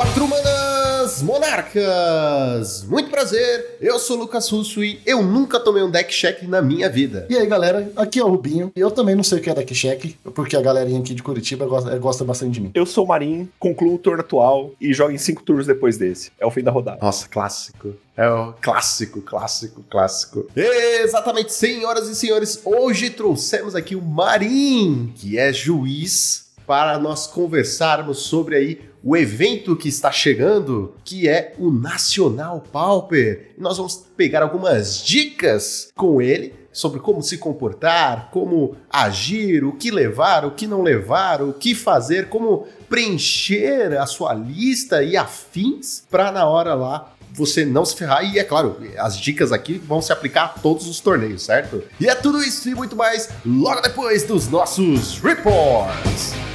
Quatro manas monarcas! Muito prazer, eu sou o Lucas Russo e eu nunca tomei um deck check na minha vida. E aí galera, aqui é o Rubinho. Eu também não sei o que é deck check, porque a galerinha aqui de Curitiba gosta, gosta bastante de mim. Eu sou o Marim, concluo o turno atual e jogo em cinco turnos depois desse. É o fim da rodada. Nossa, clássico. É o clássico, clássico, clássico. Exatamente, senhoras e senhores, hoje trouxemos aqui o Marim, que é juiz, para nós conversarmos sobre aí o evento que está chegando, que é o Nacional Pauper. E nós vamos pegar algumas dicas com ele sobre como se comportar, como agir, o que levar, o que não levar, o que fazer, como preencher a sua lista e afins para na hora lá você não se ferrar. E é claro, as dicas aqui vão se aplicar a todos os torneios, certo? E é tudo isso e muito mais logo depois dos nossos reports.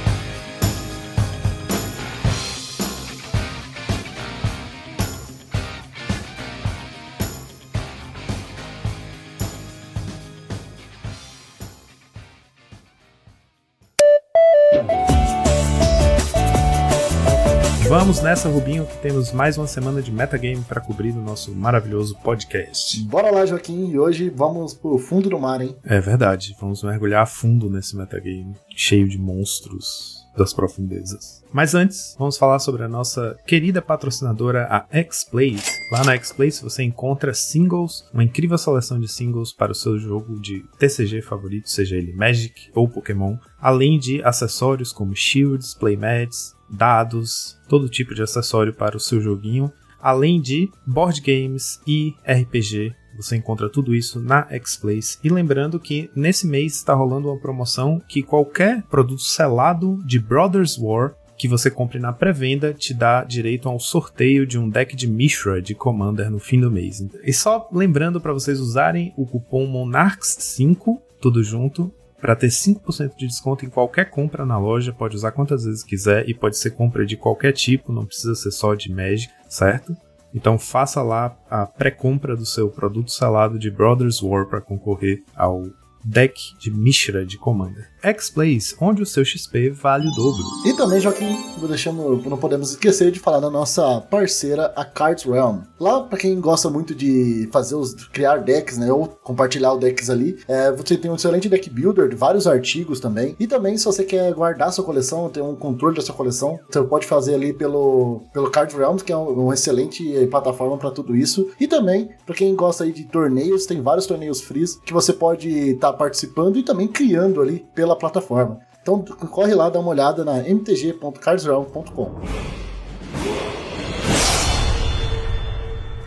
Vamos nessa, Rubinho, que temos mais uma semana de metagame para cobrir no nosso maravilhoso podcast. Bora lá, Joaquim, e hoje vamos pro fundo do mar, hein? É verdade, vamos mergulhar a fundo nesse metagame, cheio de monstros das profundezas. Mas antes, vamos falar sobre a nossa querida patrocinadora, a X-Plays. Lá na X-Plays você encontra singles, uma incrível seleção de singles para o seu jogo de TCG favorito, seja ele Magic ou Pokémon, além de acessórios como shields, playmats, dados, todo tipo de acessório para o seu joguinho, além de board games e RPG. Você encontra tudo isso na X-Place. E lembrando que nesse mês está rolando uma promoção que qualquer produto selado de Brothers War que você compre na pré-venda te dá direito a um sorteio de um deck de Mishra de Commander no fim do mês. E só lembrando para vocês usarem o cupom Monarchs5, tudo junto, para ter 5% de desconto em qualquer compra na loja, pode usar quantas vezes quiser e pode ser compra de qualquer tipo, não precisa ser só de Magic, certo? Então faça lá a pré-compra do seu produto salado de Brothers War para concorrer ao deck de Mishra de Commander. X-Plays, onde o seu XP vale o dobro. E também, Joaquim, deixamos, não podemos esquecer de falar da nossa parceira, a Cards Realm. Lá, para quem gosta muito de fazer os criar decks, né, ou compartilhar os decks ali, é, você tem um excelente deck builder, vários artigos também. E também, se você quer guardar sua coleção, ter um controle da sua coleção, você pode fazer ali pelo, pelo Cards Realm, que é um, um excelente plataforma para tudo isso. E também, para quem gosta aí de torneios, tem vários torneios free que você pode estar tá participando e também criando ali pela plataforma. Então corre lá, dá uma olhada na mtg.cardsrealm.com.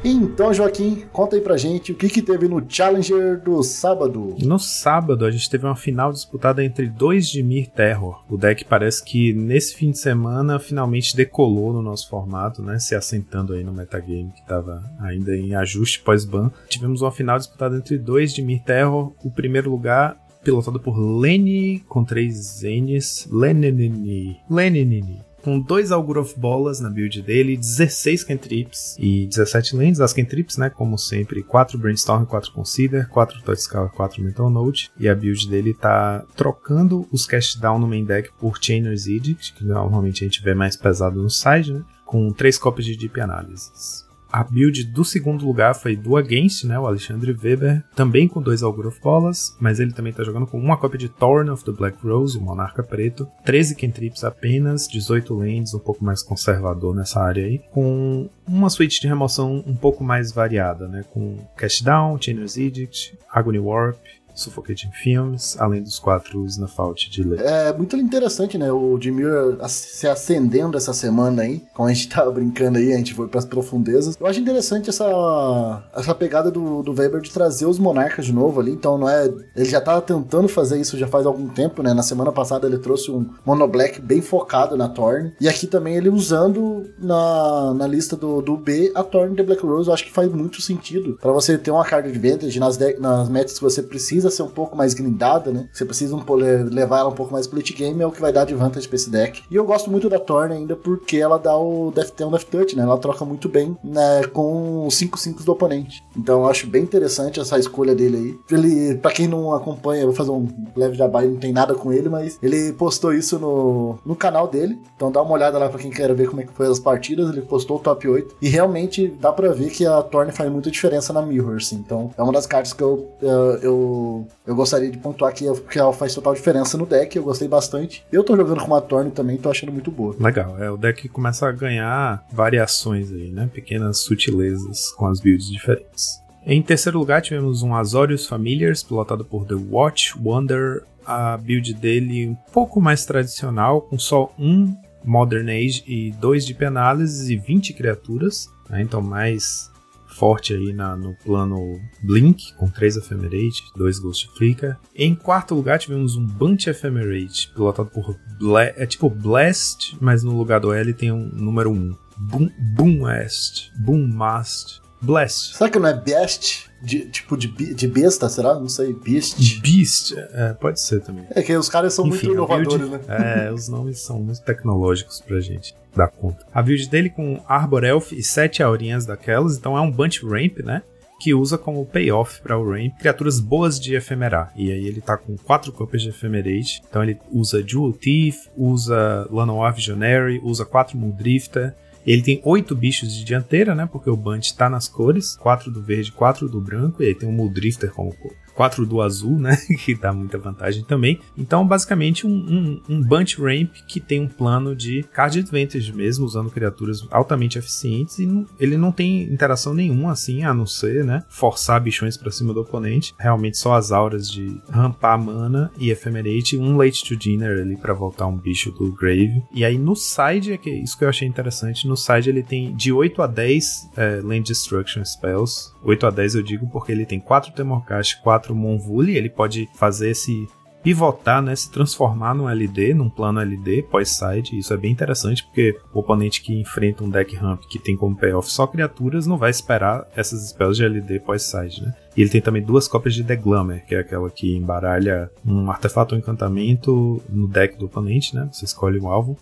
Então, Joaquim, conta aí pra gente o que, que teve no Challenger do sábado. No sábado, a gente teve uma final disputada entre dois de Mir Terror. O deck parece que nesse fim de semana finalmente decolou no nosso formato, né? Se assentando aí no metagame que tava ainda em ajuste pós-ban. Tivemos uma final disputada entre dois de Mir Terror. O primeiro lugar pilotado por Lenny com três N's. Lenini. Lenini com dois Algoroth Bolas na build dele, 16 cantrips e 17 lands. As cantrips, né, como sempre, 4 Brainstorm, 4 Consider, 4 Touchscale, 4 Mental Note. E a build dele tá trocando os cast down no main deck por Chainer's Edict, que normalmente a gente vê mais pesado no side, né, com 3 cópias de Deep Analysis. A build do segundo lugar foi do Against, né, o Alexandre Weber, também com dois Algoroth Bolas, mas ele também tá jogando com uma cópia de Thorn of the Black Rose, o Monarca Preto, 13 cantrips apenas, 18 lands, um pouco mais conservador nessa área aí, com uma suíte de remoção um pouco mais variada, né, com Cast Down, Chainer's Edict, Agony Warp, Suffocating Films, além dos quatro Snafault de Lê. É muito interessante, né? O Dimir se acendendo essa semana aí, como a gente tava brincando aí, a gente foi pras profundezas. Eu acho interessante essa, essa pegada do, do Weber de trazer os monarcas de novo ali, então não é... Ele já tava tentando fazer isso já faz algum tempo, né? Na semana passada ele trouxe um Mono Black bem focado na Torn, e aqui também ele usando na, na lista do, do B a Torn The Black Rose, eu acho que faz muito sentido para você ter uma carga de advantage nas, nas metas que você precisa precisa ser um pouco mais grindada, né? Você precisa um, levar ela um pouco mais pro late game, é o que vai dar de vantagem pra esse deck. E eu gosto muito da Thorn ainda porque ela dá o Death, um Death Touch, né? Ela troca muito bem né, com os 5-5 do oponente. Então eu acho bem interessante essa escolha dele aí. Ele, pra quem não acompanha, vou fazer um leve jabá, não tem nada com ele, mas ele postou isso no, no canal dele. Então dá uma olhada lá pra quem quer ver como é que foi as partidas. Ele postou o top 8. E realmente dá pra ver que a Thorn faz muita diferença na Mirror, assim. Então é uma das cartas que eu, eu, eu, eu gostaria de pontuar aqui, porque ela faz total diferença no deck. Eu gostei bastante. Eu tô jogando com uma Thorn também, tô achando muito boa. Legal, é o deck começa a ganhar variações aí, né? Pequenas sutilezas com as builds diferentes. Em terceiro lugar, tivemos um Azorius Familiars, pilotado por The Watch Wonder. A build dele um pouco mais tradicional, com só um Modern Age e dois de Penálise e 20 criaturas. Né? Então, mais forte aí na, no plano Blink, com 3 Ephemerate, 2 Ghost Flicker. Em quarto lugar, tivemos um Bunch Ephemerate, pilotado por Bla é tipo Blast, mas no lugar do L tem um número 1. Boom, Boomast, Boommast, Blast. Será que não é Best? De, tipo de, de besta, será? Não sei. Beast. Beast, é, pode ser também. É que os caras são Enfim, muito inovadores, build, né? É, os nomes são muito tecnológicos pra gente dar conta. A build dele com Arbor Elf e sete aurinhas daquelas, então é um Bunch Ramp, né? que usa como payoff para o Ramp criaturas boas de efemerar. E aí ele tá com quatro copies de Ephemerate. Então ele usa Jewel Thief, usa Llanowar Visionary, usa quatro Muldrifter, ele tem oito bichos de dianteira, né? Porque o Bunch tá nas cores: quatro do verde, quatro do branco. E aí tem o Muldrifter como 4 do azul, né? que dá muita vantagem também. Então, basicamente, um, um, um Bunch Ramp que tem um plano de card advantage mesmo, usando criaturas altamente eficientes. E não, ele não tem interação nenhuma, assim, a não ser, né? Forçar bichões para cima do oponente. Realmente só as auras de rampar mana e Ephemerate. Um Late to Dinner ali para voltar um bicho do Grave. E aí no side, é que isso que eu achei interessante, no side ele tem de 8 a 10 é, Land Destruction Spells. 8 a 10 eu digo porque ele tem 4 Temorcast, 4 4 Monvuli, ele pode fazer esse pivotar, né, se transformar num LD, num plano LD pós-side. Isso é bem interessante porque o oponente que enfrenta um deck ramp que tem como payoff só criaturas não vai esperar essas spells de LD pós-side, né? E ele tem também duas cópias de The Glamour, que é aquela que embaralha um artefato ou encantamento no deck do oponente, né? Você escolhe um alvo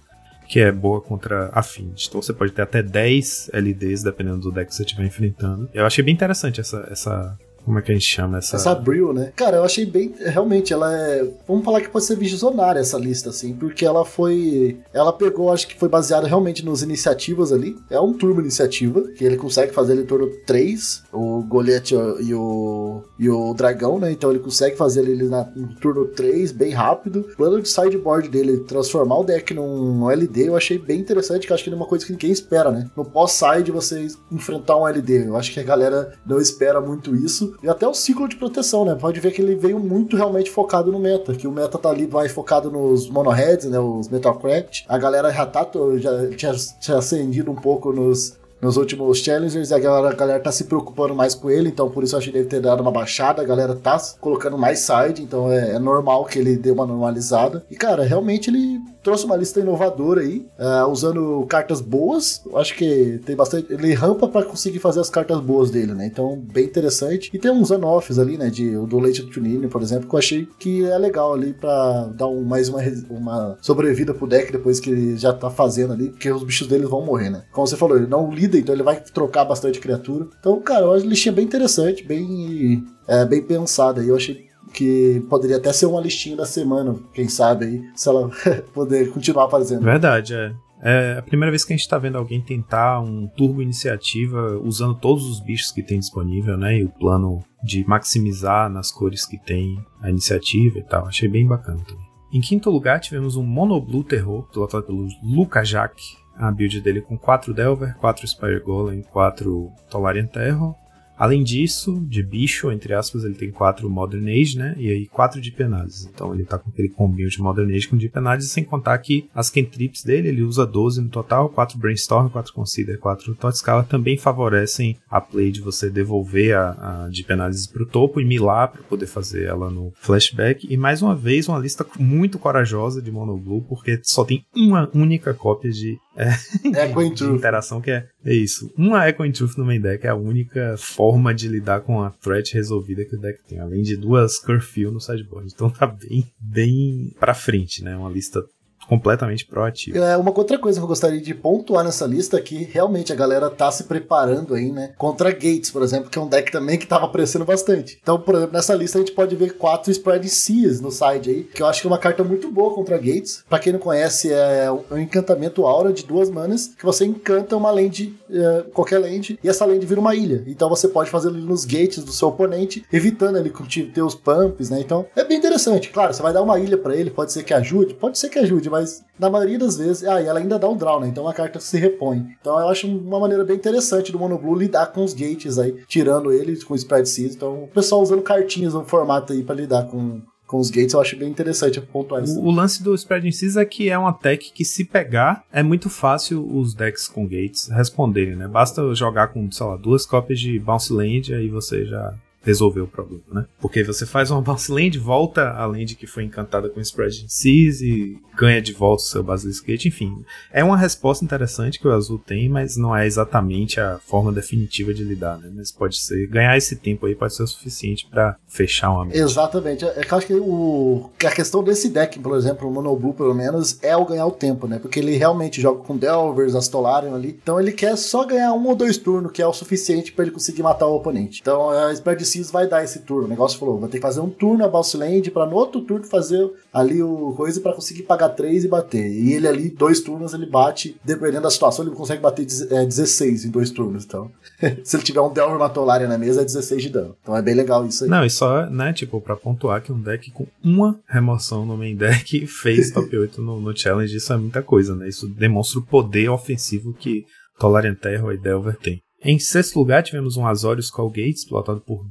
que é boa contra afins. Então você pode ter até 10 LDs, dependendo do deck que você estiver enfrentando. Eu achei bem interessante essa, essa como é que a gente chama essa? Essa Brill, né? Cara, eu achei bem. Realmente, ela é. Vamos falar que pode ser visionária essa lista, assim, porque ela foi. Ela pegou, acho que foi baseada realmente nos iniciativas ali. É um turbo iniciativa, que ele consegue fazer ele turno 3, o Golete e o. e o Dragão, né? Então ele consegue fazer ele na, no turno 3, bem rápido. O plano de sideboard dele, transformar o deck num LD, eu achei bem interessante, que acho que é uma coisa que ninguém espera, né? No pós-side você enfrentar um LD. Eu acho que a galera não espera muito isso. E até o ciclo de proteção, né? Pode ver que ele veio muito realmente focado no meta, que o meta tá ali mais focado nos monoheads, né? Os Metalcraft. A galera já tá, já tinha, tinha acendido um pouco nos nos últimos challengers a galera, a galera tá se preocupando mais com ele, então por isso eu acho que deve ter dado uma baixada, a galera tá colocando mais side, então é, é normal que ele dê uma normalizada. E cara, realmente ele trouxe uma lista inovadora aí, uh, usando cartas boas. Eu acho que tem bastante. Ele rampa para conseguir fazer as cartas boas dele, né? Então, bem interessante. E tem uns on-offs ali, né? De, do Leite Tunini, por exemplo, que eu achei que é legal ali para dar um, mais uma, uma sobrevida pro deck depois que ele já tá fazendo ali, porque os bichos dele vão morrer, né? Como você falou, ele não lida, então ele vai trocar bastante criatura. Então, cara, eu acho a bem interessante, bem, é, bem pensada. E eu achei que poderia até ser uma listinha da semana, quem sabe aí, se ela poder continuar fazendo. Verdade, é. É a primeira vez que a gente está vendo alguém tentar um turbo iniciativa usando todos os bichos que tem disponível, né? E o plano de maximizar nas cores que tem a iniciativa e tal. Achei bem bacana também. Em quinto lugar, tivemos um Mono Blue Terror, pilotado pelo Luca Jack. A build dele com 4 Delver, 4 Spire Golem, 4 Tolarian Terror, Além disso, de bicho, entre aspas, ele tem quatro Modern Age, né? E aí quatro de penades. Então ele tá com aquele combinho de Modern Age com de penades, sem contar que as cantrips dele, ele usa 12 no total, 4 Brainstorm, 4 Consider, 4 Thought Scala, também favorecem a play de você devolver a, a de penades pro topo e milar para poder fazer ela no flashback. E mais uma vez, uma lista muito corajosa de Mono Blue, porque só tem uma única cópia de Echo and de Truth. interação que é, é isso. Uma Echo and Truth no main deck é a única forma de lidar com a threat resolvida que o deck tem, além de duas Curfew no sideboard. Então tá bem, bem pra frente, né? Uma lista completamente proativa. É, uma outra coisa que eu gostaria de pontuar nessa lista é que realmente a galera tá se preparando aí, né? Contra Gates, por exemplo, que é um deck também que tava aparecendo bastante. Então, por exemplo, nessa lista a gente pode ver quatro Spread Seas no side aí, que eu acho que é uma carta muito boa contra Gates. Pra quem não conhece, é um encantamento aura de duas manas, que você encanta uma land, é, qualquer land, e essa land vira uma ilha. Então você pode fazer ali nos gates do seu oponente, evitando ele ter os pumps, né? Então é bem interessante. Claro, você vai dar uma ilha para ele, pode ser que ajude, pode ser que ajude, mas na maioria das vezes, ah, e ela ainda dá um draw, né? Então a carta se repõe. Então eu acho uma maneira bem interessante do Mono Blue lidar com os gates aí, tirando ele com o Spread Seas. Então o pessoal usando cartinhas no formato aí para lidar com, com os gates, eu acho bem interessante pontuar isso. O, o lance do Spread Seas é que é uma tech que se pegar, é muito fácil os decks com gates responderem, né? Basta jogar com, sei lá, duas cópias de Bounce Land, aí você já resolver o problema, né? Porque você faz uma bounce land, volta a land que foi encantada com Spread Seas e ganha de volta o seu Basilisk Gate, enfim. É uma resposta interessante que o Azul tem, mas não é exatamente a forma definitiva de lidar, né? Mas pode ser, ganhar esse tempo aí pode ser o suficiente para fechar uma mesa. Exatamente. É que eu acho que o, a questão desse deck, por exemplo, o Mono Blue, pelo menos, é o ganhar o tempo, né? Porque ele realmente joga com Delvers, Astolarium ali, então ele quer só ganhar um ou dois turnos, que é o suficiente para ele conseguir matar o oponente. Então, a Spread Seas vai dar esse turno. O negócio falou, vai ter que fazer um turno a Bounce Land para no outro turno fazer ali o coisa para conseguir pagar 3 e bater. E ele ali, dois turnos, ele bate, dependendo da situação, ele consegue bater é, 16 em dois turnos. Então, se ele tiver um Delver Matolaria na mesa, é 16 de dano. Então é bem legal isso aí. Não, e só, né, tipo, pra pontuar que um deck com uma remoção no main deck fez top 8 no, no challenge, isso é muita coisa, né? Isso demonstra o poder ofensivo que Tolarian Terror e Delver tem. Em sexto lugar, tivemos um Azorius Callgate, explotado por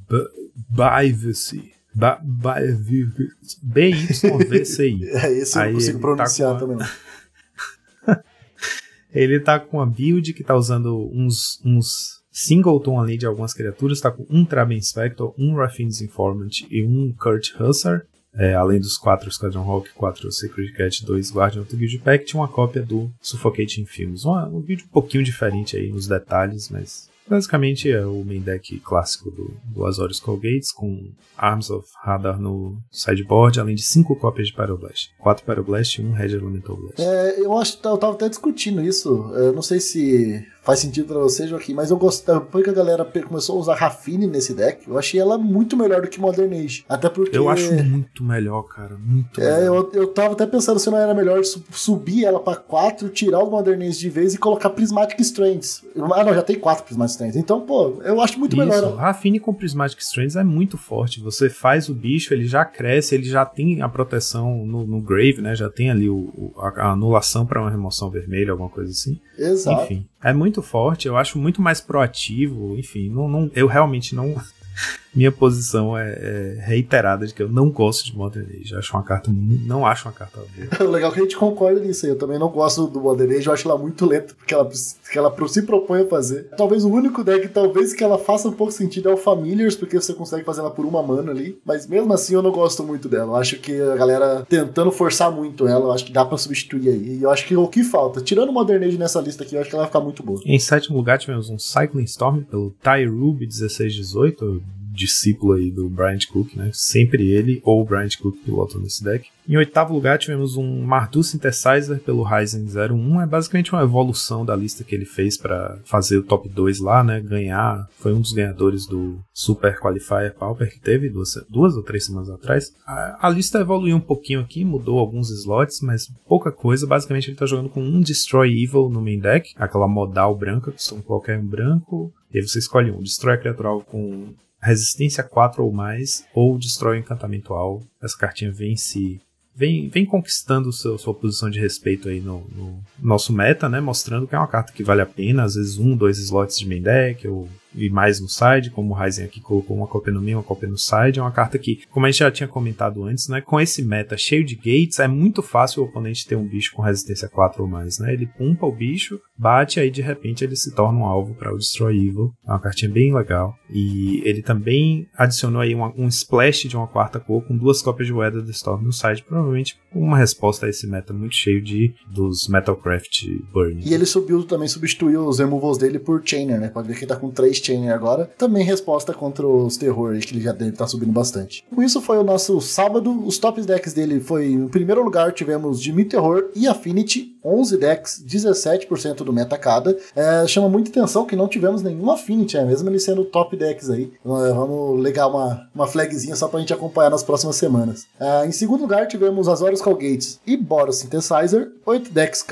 Byvcy. B-Y-V-C-I. É, esse eu não consigo pronunciar tá também. ele tá com a build que tá usando uns, uns singleton ali de algumas criaturas, tá com um Traben Spectre, um Raffine's Informant e um Kurt Hussar. É, além dos quatro Squadron Hawk, quatro Secret Cat, dois Guardian do Guild Pact, uma cópia do Suffocating Films. Um vídeo um pouquinho diferente aí nos detalhes, mas basicamente é o main deck clássico do, do Azorius Colgates, com Arms of Radar no sideboard, além de cinco cópias de Pyroblast. Quatro Pyroblast e um Red Elemental Blast. É, eu acho eu tava até discutindo isso. Eu não sei se faz sentido para você, Joaquim, mas eu gostei. Depois que a galera começou a usar Rafine nesse deck, eu achei ela muito melhor do que Modern Age. Até porque. Eu acho muito melhor, cara. Muito é, melhor. Eu, eu tava até pensando se não era melhor subir ela para 4, tirar o Modern Age de vez e colocar Prismatic Strands. Ah, não, já tem 4 Prismatic Strands. Então, pô, eu acho muito Isso, melhor. Rafine com Prismatic Strands é muito forte. Você faz o bicho, ele já cresce, ele já tem a proteção no, no Grave, né? Já tem ali o, a, a anulação para uma remoção vermelha, alguma coisa assim. Exato. Enfim, é muito forte, eu acho muito mais proativo, enfim, não, não, eu realmente não minha posição é, é, reiterada de que eu não gosto de Modern Age. Acho uma carta. Não acho uma carta boa. Legal que a gente concorda nisso aí. Eu também não gosto do Modern Age, eu acho ela muito lenta, porque ela, que ela se propõe a fazer. Talvez o único deck, talvez que ela faça um pouco sentido é o Familiars, porque você consegue fazer ela por uma mana ali. Mas mesmo assim eu não gosto muito dela. Eu acho que a galera tentando forçar muito ela, eu acho que dá pra substituir aí. E eu acho que o que falta, tirando o Modern Age nessa lista aqui, eu acho que ela vai ficar muito boa. Em sétimo lugar tivemos um Cycling Storm pelo Ty Ruby 1618 discípulo aí do Bryant Cook, né? Sempre ele ou o Bryant Cook pilotam nesse deck. Em oitavo lugar tivemos um Mardu Synthesizer pelo Ryzen 01. É basicamente uma evolução da lista que ele fez para fazer o top 2 lá, né? Ganhar. Foi um dos ganhadores do Super Qualifier Pauper que teve duas, duas ou três semanas atrás. A, a, lista evoluiu um pouquinho aqui, mudou alguns slots, mas pouca coisa. Basicamente ele tá jogando com um Destroy Evil no main deck, aquela modal branca, que são qualquer um branco. E aí você escolhe um. Destrói a criatura com resistência 4 ou mais, ou destrói o encantamento alvo. Essa cartinha vem se. Vem, vem conquistando seu, sua posição de respeito aí no, no, nosso meta, né? Mostrando que é uma carta que vale a pena, às vezes um, dois slots de main deck, ou e mais no side, como o Ryzen aqui colocou uma cópia no meio, uma cópia no side. É uma carta que, como a gente já tinha comentado antes, né, com esse meta cheio de gates, é muito fácil o oponente ter um bicho com resistência 4 ou mais, né? Ele pumpa o bicho, bate, aí de repente ele se torna um alvo para o Destroy Evil. É uma cartinha bem legal. E ele também adicionou aí uma, um splash de uma quarta cor com duas cópias de Weather the Storm no site, provavelmente uma resposta a esse meta muito cheio de dos Metalcraft Burn. E ele subiu também, substituiu os removals dele por Chainer, né? Pode ver que ele tá com três Agora. Também resposta contra os terror que ele já deve estar tá subindo bastante. Com isso foi o nosso sábado. Os top decks dele foi, em primeiro lugar, tivemos Jimmy Terror e Affinity, 11 decks, 17% do meta cada. É, chama muita atenção que não tivemos nenhum Affinity, é mesmo ele sendo top decks aí. É, vamos legar uma, uma flagzinha só pra gente acompanhar nas próximas semanas. É, em segundo lugar, tivemos Azorius Calgates e Boros Synthesizer, 8 decks,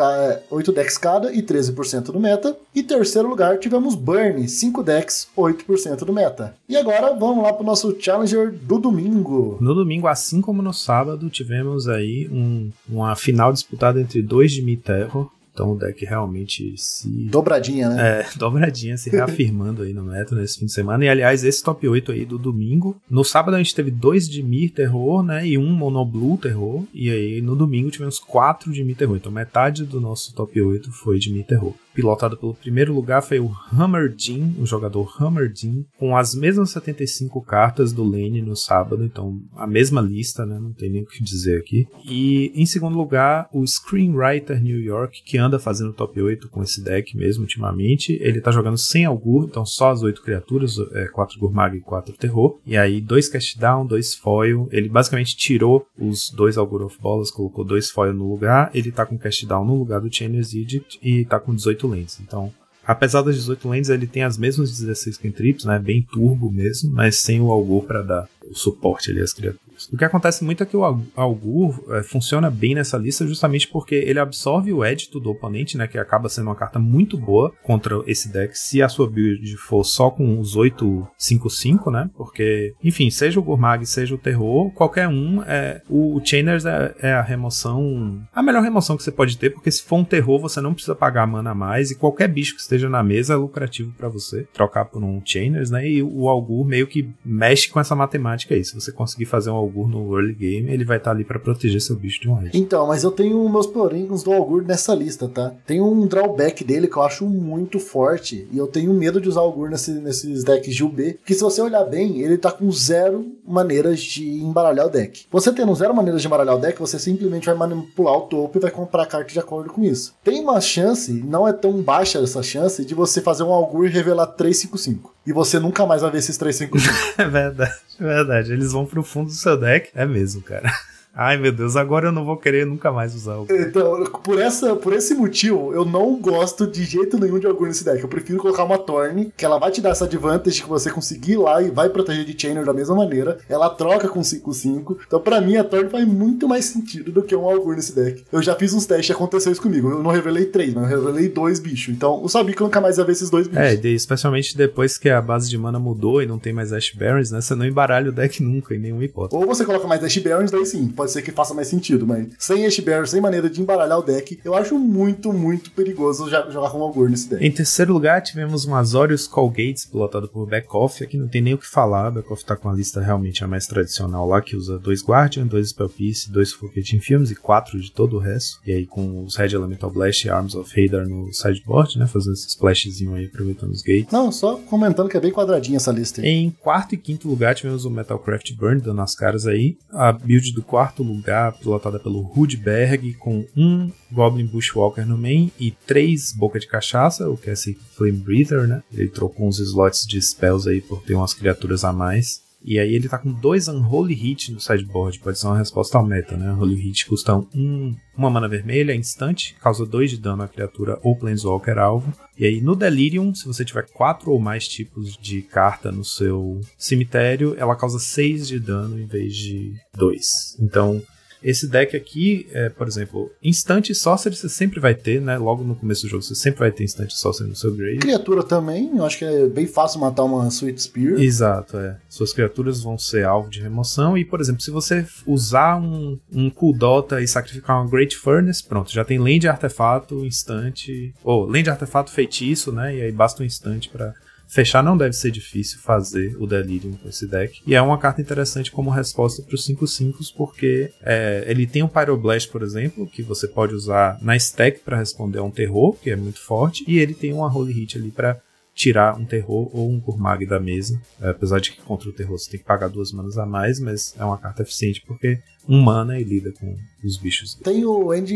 8 decks cada e 13% do meta. E terceiro lugar, tivemos Burn, 5 decks, 8% do meta. E agora vamos lá pro nosso Challenger do domingo. No domingo, assim como no sábado, tivemos aí um, uma final disputada entre dois de mid Terror. Então o deck realmente se. Dobradinha, né? É, dobradinha, se reafirmando aí no meta nesse fim de semana. E aliás, esse top 8 aí do domingo. No sábado a gente teve dois de Mir Terror, né? E um Monoblue Terror. E aí no domingo tivemos quatro de Mir Terror. Então metade do nosso top 8 foi de Mir Terror pilotado pelo primeiro lugar foi o Hammerdin, o jogador Hammerdin, com as mesmas 75 cartas do Lane no sábado, então a mesma lista, né? Não tem nem o que dizer aqui. E em segundo lugar, o Screenwriter New York, que anda fazendo top 8 com esse deck mesmo ultimamente. Ele tá jogando sem Algur, então só as 8 criaturas, é, 4 Gurmag e 4 Terror. E aí, dois Cast Down, dois Foil. Ele basicamente tirou os dois Algur of Bolas, colocou dois Foil no lugar. Ele tá com Cast Down no lugar do Chainer's Edict e tá com 18 18 lentes. Então, apesar das 18 lentes, ele tem as mesmas 16 cantrips, né? Bem turbo mesmo, mas sem o Algor para dar o suporte ali às criaturas. O que acontece muito é que o Augur é, funciona bem nessa lista justamente porque ele absorve o edito do oponente, né, que acaba sendo uma carta muito boa contra esse deck. Se a sua build for só com os 8-5-5, né, porque, enfim, seja o Gurmag, seja o Terror, qualquer um, é, o, Chainers é, é, a remoção, a melhor remoção que você pode ter, porque se for um Terror você não precisa pagar mana a mais e qualquer bicho que esteja na mesa é lucrativo para você trocar por um Chainers, né, e o Augur meio que mexe com essa matemática aí, se você conseguir fazer um Augur no early game, ele vai estar tá ali para proteger seu bicho de um raid. Então, mas eu tenho meus poréns do Augur nessa lista, tá? Tem um drawback dele que eu acho muito forte e eu tenho medo de usar o Augur nesse, nesses decks de UB, que se você olhar bem, ele tá com zero maneiras de embaralhar o deck. Você tendo zero maneiras de embaralhar o deck, você simplesmente vai manipular o topo e vai comprar carta de acordo com isso. Tem uma chance, não é tão baixa essa chance, de você fazer um Augur e revelar 355 e você nunca mais vai ver esses 355. é verdade, verdade. Eles vão pro fundo do seu deck. É mesmo, cara. Ai, meu Deus, agora eu não vou querer nunca mais usar o. Então, por, essa, por esse motivo, eu não gosto de jeito nenhum de Algor nesse deck. Eu prefiro colocar uma Torne, que ela vai te dar essa advantage que você conseguir ir lá e vai proteger de Chainer da mesma maneira. Ela troca com 5-5. Então, pra mim, a Torne faz muito mais sentido do que um Algor nesse deck. Eu já fiz uns testes e aconteceu isso comigo. Eu não revelei três, mas eu revelei dois bichos. Então, eu sabia que eu nunca mais ia ver esses dois bichos. É, especialmente depois que a base de mana mudou e não tem mais Ash Barons, né? Você não embaralha o deck nunca, em nenhuma hipótese. Ou você coloca mais Ash Barons, daí sim, pode ser que faça mais sentido mas sem Bear, sem maneira de embaralhar o deck, eu acho muito, muito perigoso jogar com o Algor nesse deck. Em terceiro lugar, tivemos um Azorius Colgates, pilotado por Backoff. Aqui não tem nem o que falar, Backoff tá com a lista realmente a mais tradicional lá, que usa dois Guardian, dois Spell Piece, dois Forgetting Films e quatro de todo o resto. E aí com os Red Elemental Blast e Arms of Hadar no sideboard, né, fazendo esse splashzinho aí, aproveitando os gates. Não, só comentando que é bem quadradinha essa lista aí. Em quarto e quinto lugar, tivemos o Metalcraft Burn, dando as caras aí. A build do quarto lugar, pilotada pelo Rudberg, com um Goblin Bushwalker no main e três Boca de Cachaça, o que é esse Flame Breather, né? Ele trocou uns slots de spells aí por ter umas criaturas a mais. E aí ele tá com dois Unholy Hit no sideboard, pode ser uma resposta ao meta, né? Unholy Hit custa um, uma mana vermelha, instante, causa 2 de dano à criatura ou Planeswalker alvo. E aí no Delirium, se você tiver quatro ou mais tipos de carta no seu cemitério, ela causa 6 de dano em vez de 2. Então esse deck aqui, é, por exemplo, Instante Sorcery você sempre vai ter, né? Logo no começo do jogo você sempre vai ter Instante Sorcery no seu grave. Criatura também, eu acho que é bem fácil matar uma Sweet Spear. Exato, é. Suas criaturas vão ser alvo de remoção e, por exemplo, se você usar um, um Kuldota e sacrificar uma Great Furnace, pronto, já tem Land Artefato, Instante, ou Land Artefato Feitiço, né? E aí basta um instante para fechar não deve ser difícil fazer o Delirium com esse deck. E é uma carta interessante como resposta para os 5-5, porque é, ele tem um Pyroblast, por exemplo, que você pode usar na stack para responder a um terror, que é muito forte, e ele tem uma Holy Hit ali para tirar um terror ou um Kurmag da mesa. É, apesar de que contra o terror você tem que pagar duas manas a mais, mas é uma carta eficiente porque um mana e lida com os bichos. Tem o End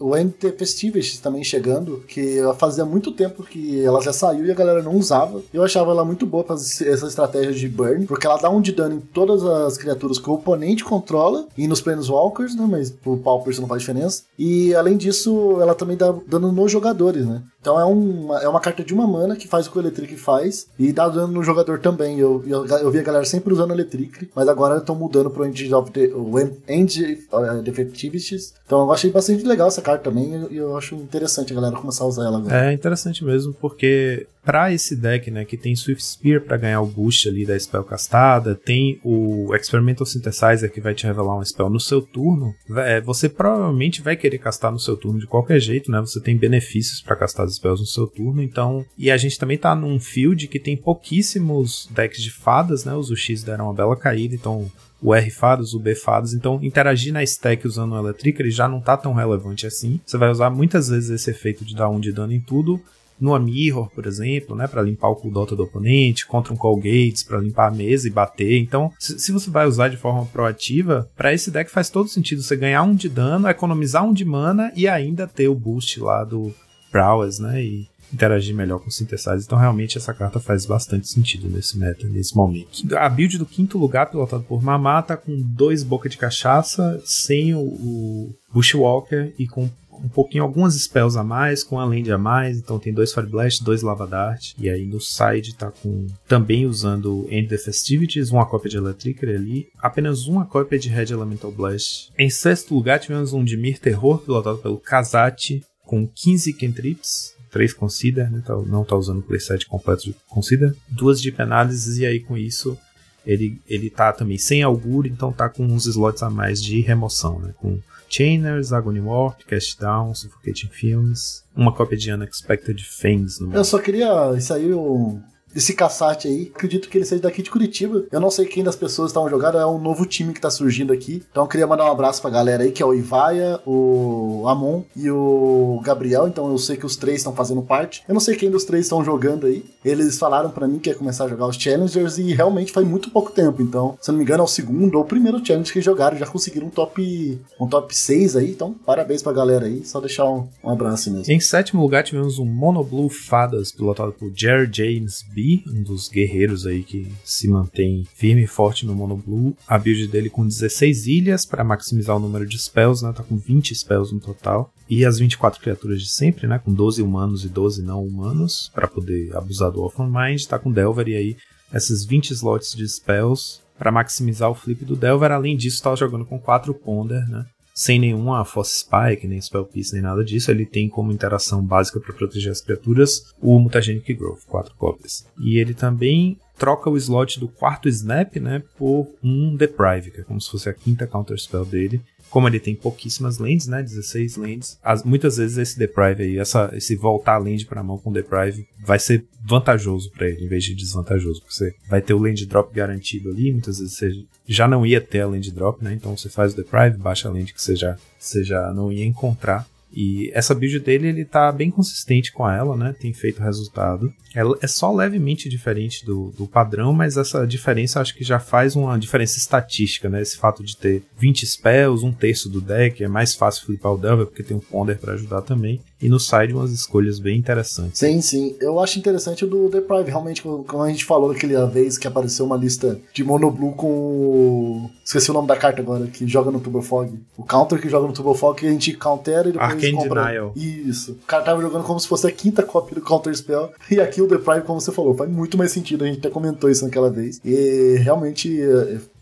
o NT Festivities também chegando, que fazia muito tempo que ela já saiu e a galera não usava. Eu achava ela muito boa para essa estratégia de burn, porque ela dá um de dano em todas as criaturas que o oponente controla e nos Planeswalkers, né? Mas pro Pauper isso não faz diferença. E além disso, ela também dá dano nos jogadores, né? Então é uma, é uma carta de uma mana que faz o que o Electric faz e dá dano no jogador também. Eu, eu, eu vi a galera sempre usando Electric, mas agora estão mudando pro End of the, o End uh, Defectivities. Então eu achei bastante legal essa carta também e eu acho interessante a galera começar a usar ela agora. É interessante mesmo, porque para esse deck, né, que tem Swift Spear para ganhar o boost ali da spell castada, tem o Experimental Synthesizer que vai te revelar um spell no seu turno, é, você provavelmente vai querer castar no seu turno de qualquer jeito, né? Você tem benefícios para castar as spells no seu turno, então. E a gente também tá num field que tem pouquíssimos decks de fadas, né? Os UX deram uma bela caída, então o R fadas, o B fadas, então interagir na stack usando o Electric ele já não tá tão relevante assim. Você vai usar muitas vezes esse efeito de dar um de dano em tudo, numa Mirror, por exemplo, né, para limpar o cooldown do oponente, contra um Call Gates para limpar a mesa e bater. Então, se, você vai usar de forma proativa, para esse deck faz todo sentido você ganhar um de dano, economizar um de mana e ainda ter o boost lá do Prowess, né, e interagir melhor com o Synthesizer. Então, realmente, essa carta faz bastante sentido nesse meta, nesse momento. A build do quinto lugar, pilotado por Mamata, com dois Boca de Cachaça, sem o, o Bushwalker e com um pouquinho, algumas spells a mais, com a land a mais, então tem dois Fire Blast, dois Lava Dart, e aí no side tá com também usando End the Festivities, uma cópia de Electricer ali, apenas uma cópia de Red Elemental Blast. Em sexto lugar tivemos um Dimir Terror, pilotado pelo Kazati, com 15 cantrips, 3 Consider, né, tá, não tá usando o playset completo de Consider, duas Deep Analysis, e aí com isso ele, ele tá também sem Augur, então tá com uns slots a mais de remoção, né, com Chainers, Agony Warp, Cast Down, Suffocating Films, uma cópia de Unexpected Fangs no Eu só queria. Isso aí, um, esse caçate aí. Acredito que ele seja daqui de Curitiba. Eu não sei quem das pessoas estavam jogando, é um novo time que tá surgindo aqui. Então eu queria mandar um abraço pra galera aí, que é o Ivaia, o Amon e o Gabriel. Então eu sei que os três estão fazendo parte. Eu não sei quem dos três estão jogando aí. Eles falaram para mim que ia começar a jogar os Challengers e realmente faz muito pouco tempo. Então, se eu não me engano, é o segundo ou o primeiro Challenge que jogaram. Já conseguiram um top, um top 6 aí. Então, parabéns pra galera aí. Só deixar um, um abraço mesmo. Em sétimo lugar, tivemos um Mono Blue Fadas, pilotado por Jerry James B um dos guerreiros aí que se mantém firme e forte no Mono Blue. A build dele com 16 ilhas para maximizar o número de spells, né? Tá com 20 spells no total. E as 24 criaturas de sempre, né? Com 12 humanos e 12 não humanos, para poder abusar do Orphan Mind. Tá com Delver e aí esses 20 slots de spells para maximizar o flip do Delver. Além disso, tá jogando com 4 Ponder, né? Sem nenhuma Force Spike, nem Spell Piece, nem nada disso. Ele tem como interação básica para proteger as criaturas o Mutagenic Growth, quatro cópias. E ele também troca o slot do quarto Snap, né, por um Deprive, que é como se fosse a quinta Counter Spell dele. Como ele tem pouquíssimas lands, né, 16 lands, as, muitas vezes esse Deprive aí, essa, esse voltar a land para mão com Deprive vai ser vantajoso para ele, em vez de desvantajoso, porque você vai ter o land drop garantido ali, muitas vezes você já não ia ter a land drop, né? Então você faz o deprive, baixa a land que você já, você já não ia encontrar. E essa build dele, ele tá bem consistente com ela, né? Tem feito resultado. Ela é só levemente diferente do, do padrão, mas essa diferença acho que já faz uma diferença estatística, né? Esse fato de ter 20 spells, um terço do deck, é mais fácil flipar o Delver porque tem um Ponder para ajudar também. E no side umas escolhas bem interessantes. Sim, sim. Eu acho interessante o do Deprive, realmente, como a gente falou naquela vez que apareceu uma lista de Monoblue com. Esqueci o nome da carta agora, que joga no Turbo Fog. O counter que joga no Turbo Fog que a gente countera e depois Arcane compra. Denial. Isso. O cara tava jogando como se fosse a quinta cópia do Counter Spell. E aqui o Deprive, como você falou, faz muito mais sentido. A gente até comentou isso naquela vez. E realmente.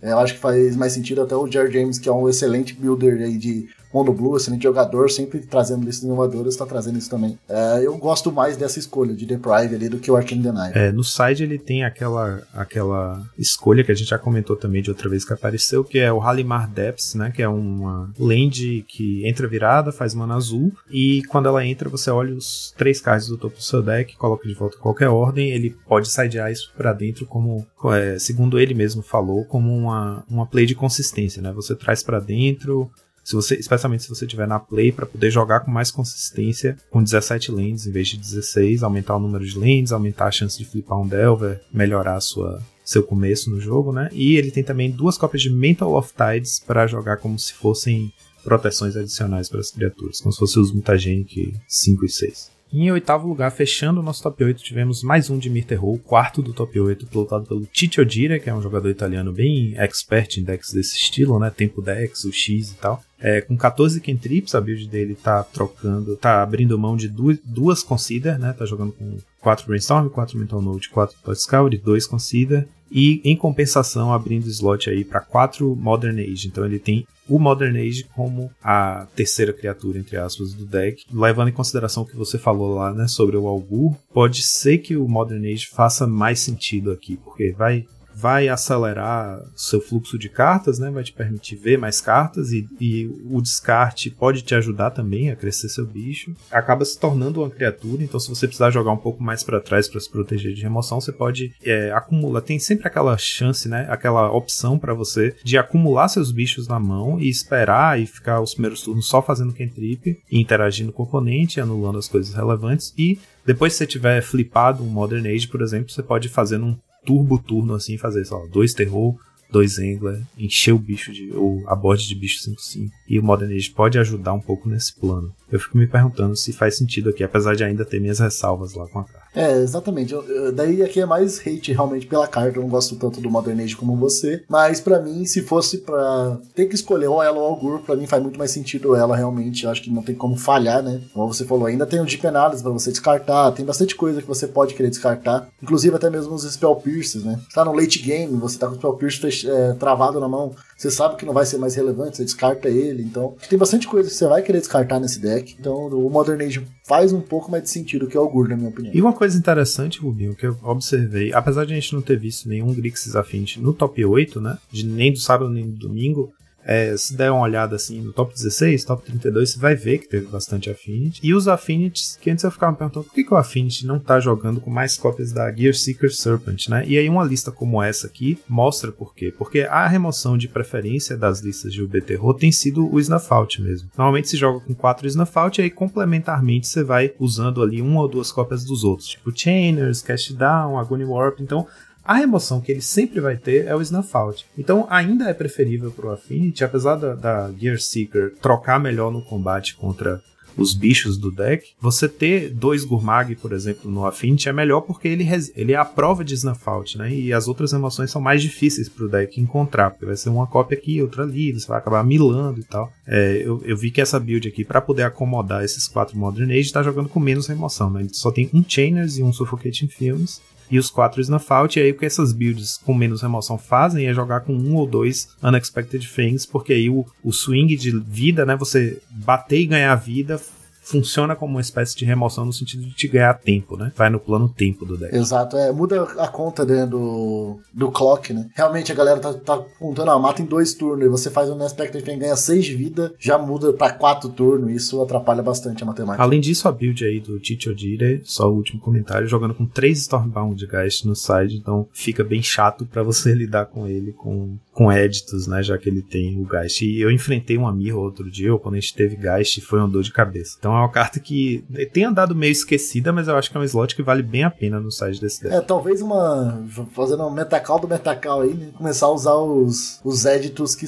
Eu acho que faz mais sentido até o Jared James, que é um excelente builder aí de Mono Blue, excelente jogador, sempre trazendo listas inovadoras, está trazendo isso também. É, eu gosto mais dessa escolha de Deprive ali do que o Arcane Denial. É, no side ele tem aquela, aquela escolha que a gente já comentou também de outra vez que apareceu, que é o Halimar Depths, né? Que é uma land que entra virada, faz mana azul, e quando ela entra, você olha os três cards do topo do seu deck, coloca de volta qualquer ordem, ele pode sidear isso pra dentro como, é, segundo ele mesmo falou, como uma, uma play de consistência, né? Você traz para dentro se você, especialmente se você tiver na play para poder jogar com mais consistência com 17 lanes em vez de 16, aumentar o número de lanes, aumentar a chance de flipar um Delver, melhorar a sua seu começo no jogo, né? E ele tem também duas cópias de Mental of Tides para jogar como se fossem proteções adicionais para as criaturas, como se fossem os Mutagenic 5 e 6. Em oitavo lugar, fechando o nosso top 8, tivemos mais um de Mirterro, o quarto do top 8, pilotado pelo Tito Odira, que é um jogador italiano bem expert em decks desse estilo, né? Tempo decks, o X e tal. É, com 14 Kentrips, a build dele tá trocando, tá abrindo mão de duas, duas Consider, né? Tá jogando com 4 Brainstorm, 4 Mental Note, 4 Thought Scout e 2 Consider. E em compensação, abrindo slot aí para 4 Modern Age. Então ele tem o Modern Age como a terceira criatura, entre aspas, do deck. Levando em consideração o que você falou lá, né, sobre o Augur, pode ser que o Modern Age faça mais sentido aqui, porque vai vai acelerar seu fluxo de cartas, né? Vai te permitir ver mais cartas e, e, o descarte pode te ajudar também a crescer seu bicho. Acaba se tornando uma criatura, então se você precisar jogar um pouco mais para trás para se proteger de remoção, você pode é, acumular. Tem sempre aquela chance, né? Aquela opção para você de acumular seus bichos na mão e esperar e ficar os primeiros turnos só fazendo cantrip e interagindo com o oponente, anulando as coisas relevantes e depois se você tiver flipado um Modern Age, por exemplo, você pode fazer num turbo turno assim, fazer, só dois terror, dois Angler, encher o bicho de. ou a bode de bicho 5-5. E o Modern Age pode ajudar um pouco nesse plano. Eu fico me perguntando se faz sentido aqui, apesar de ainda ter minhas ressalvas lá com a carta. É, exatamente. Eu, eu, daí aqui é mais hate realmente pela carta. Eu não gosto tanto do Modern Age como você. Mas para mim, se fosse para ter que escolher ou ela ou Algur, pra mim faz muito mais sentido ela realmente. Eu acho que não tem como falhar, né? Como você falou, ainda tem o Deep Analysis pra você descartar. Tem bastante coisa que você pode querer descartar. Inclusive até mesmo os Spell Pierces, né? Você tá no late game, você tá com o Spell Pierce é, travado na mão. Você sabe que não vai ser mais relevante, você descarta ele. Então, tem bastante coisa que você vai querer descartar nesse deck. Então, o Modern Age faz um pouco mais de sentido que o Augur, na minha opinião. E uma coisa interessante, Rubinho, que eu observei, apesar de a gente não ter visto nenhum Grixis Affinity no top 8, né? De nem do sábado nem do domingo, é, se der uma olhada assim no top 16, top 32, você vai ver que teve bastante Affinity. E os Affinities, que antes eu ficava me perguntando por que, que o Affinity não tá jogando com mais cópias da Gear Seeker Serpent, né? E aí uma lista como essa aqui mostra por quê. Porque a remoção de preferência das listas de UB Terror tem sido o Snuff Out mesmo. Normalmente se joga com 4 Snuff Out e aí complementarmente você vai usando ali uma ou duas cópias dos outros, tipo Chainers, Cast Down, Agony Warp. Então a remoção que ele sempre vai ter é o Snuff Out. Então ainda é preferível para o Affinity, apesar da, da Gear Seeker trocar melhor no combate contra os bichos do deck, você ter dois Gurmag, por exemplo, no Affinity é melhor porque ele, ele é a prova de Snuff Out, né? E as outras emoções são mais difíceis pro deck encontrar, porque vai ser uma cópia aqui, outra ali, você vai acabar milando e tal. É, eu, eu, vi que essa build aqui, para poder acomodar esses quatro Modern Age, tá jogando com menos remoção, né? Ele só tem um Chainers e um Suffocating Films, e os quatro Snuff Out. E aí o que essas builds com menos remoção fazem é jogar com um ou dois Unexpected Things, porque aí o, o swing de vida, né? Você bater e ganhar vida funciona como uma espécie de remoção no sentido de te ganhar tempo, né? Vai no plano tempo do deck. Exato, é, muda a conta né, do, do clock, né? Realmente a galera tá, tá contando, ah, mata em dois turnos, e você faz um aspecto que ganha seis de vida, já muda para quatro turnos, isso atrapalha bastante a matemática. Além disso, a build aí do Chicho Odire, só o último comentário, jogando com três Stormbound Geist no side, então fica bem chato para você lidar com ele com, com editos, né? Já que ele tem o Geist. E eu enfrentei um amigo outro dia, o oponente teve Geist e foi uma dor de cabeça. Então uma carta que tem andado meio esquecida, mas eu acho que é um slot que vale bem a pena no site desse deck. É, talvez uma. Fazendo um metacal do metacal aí, né? Começar a usar os, os editos que,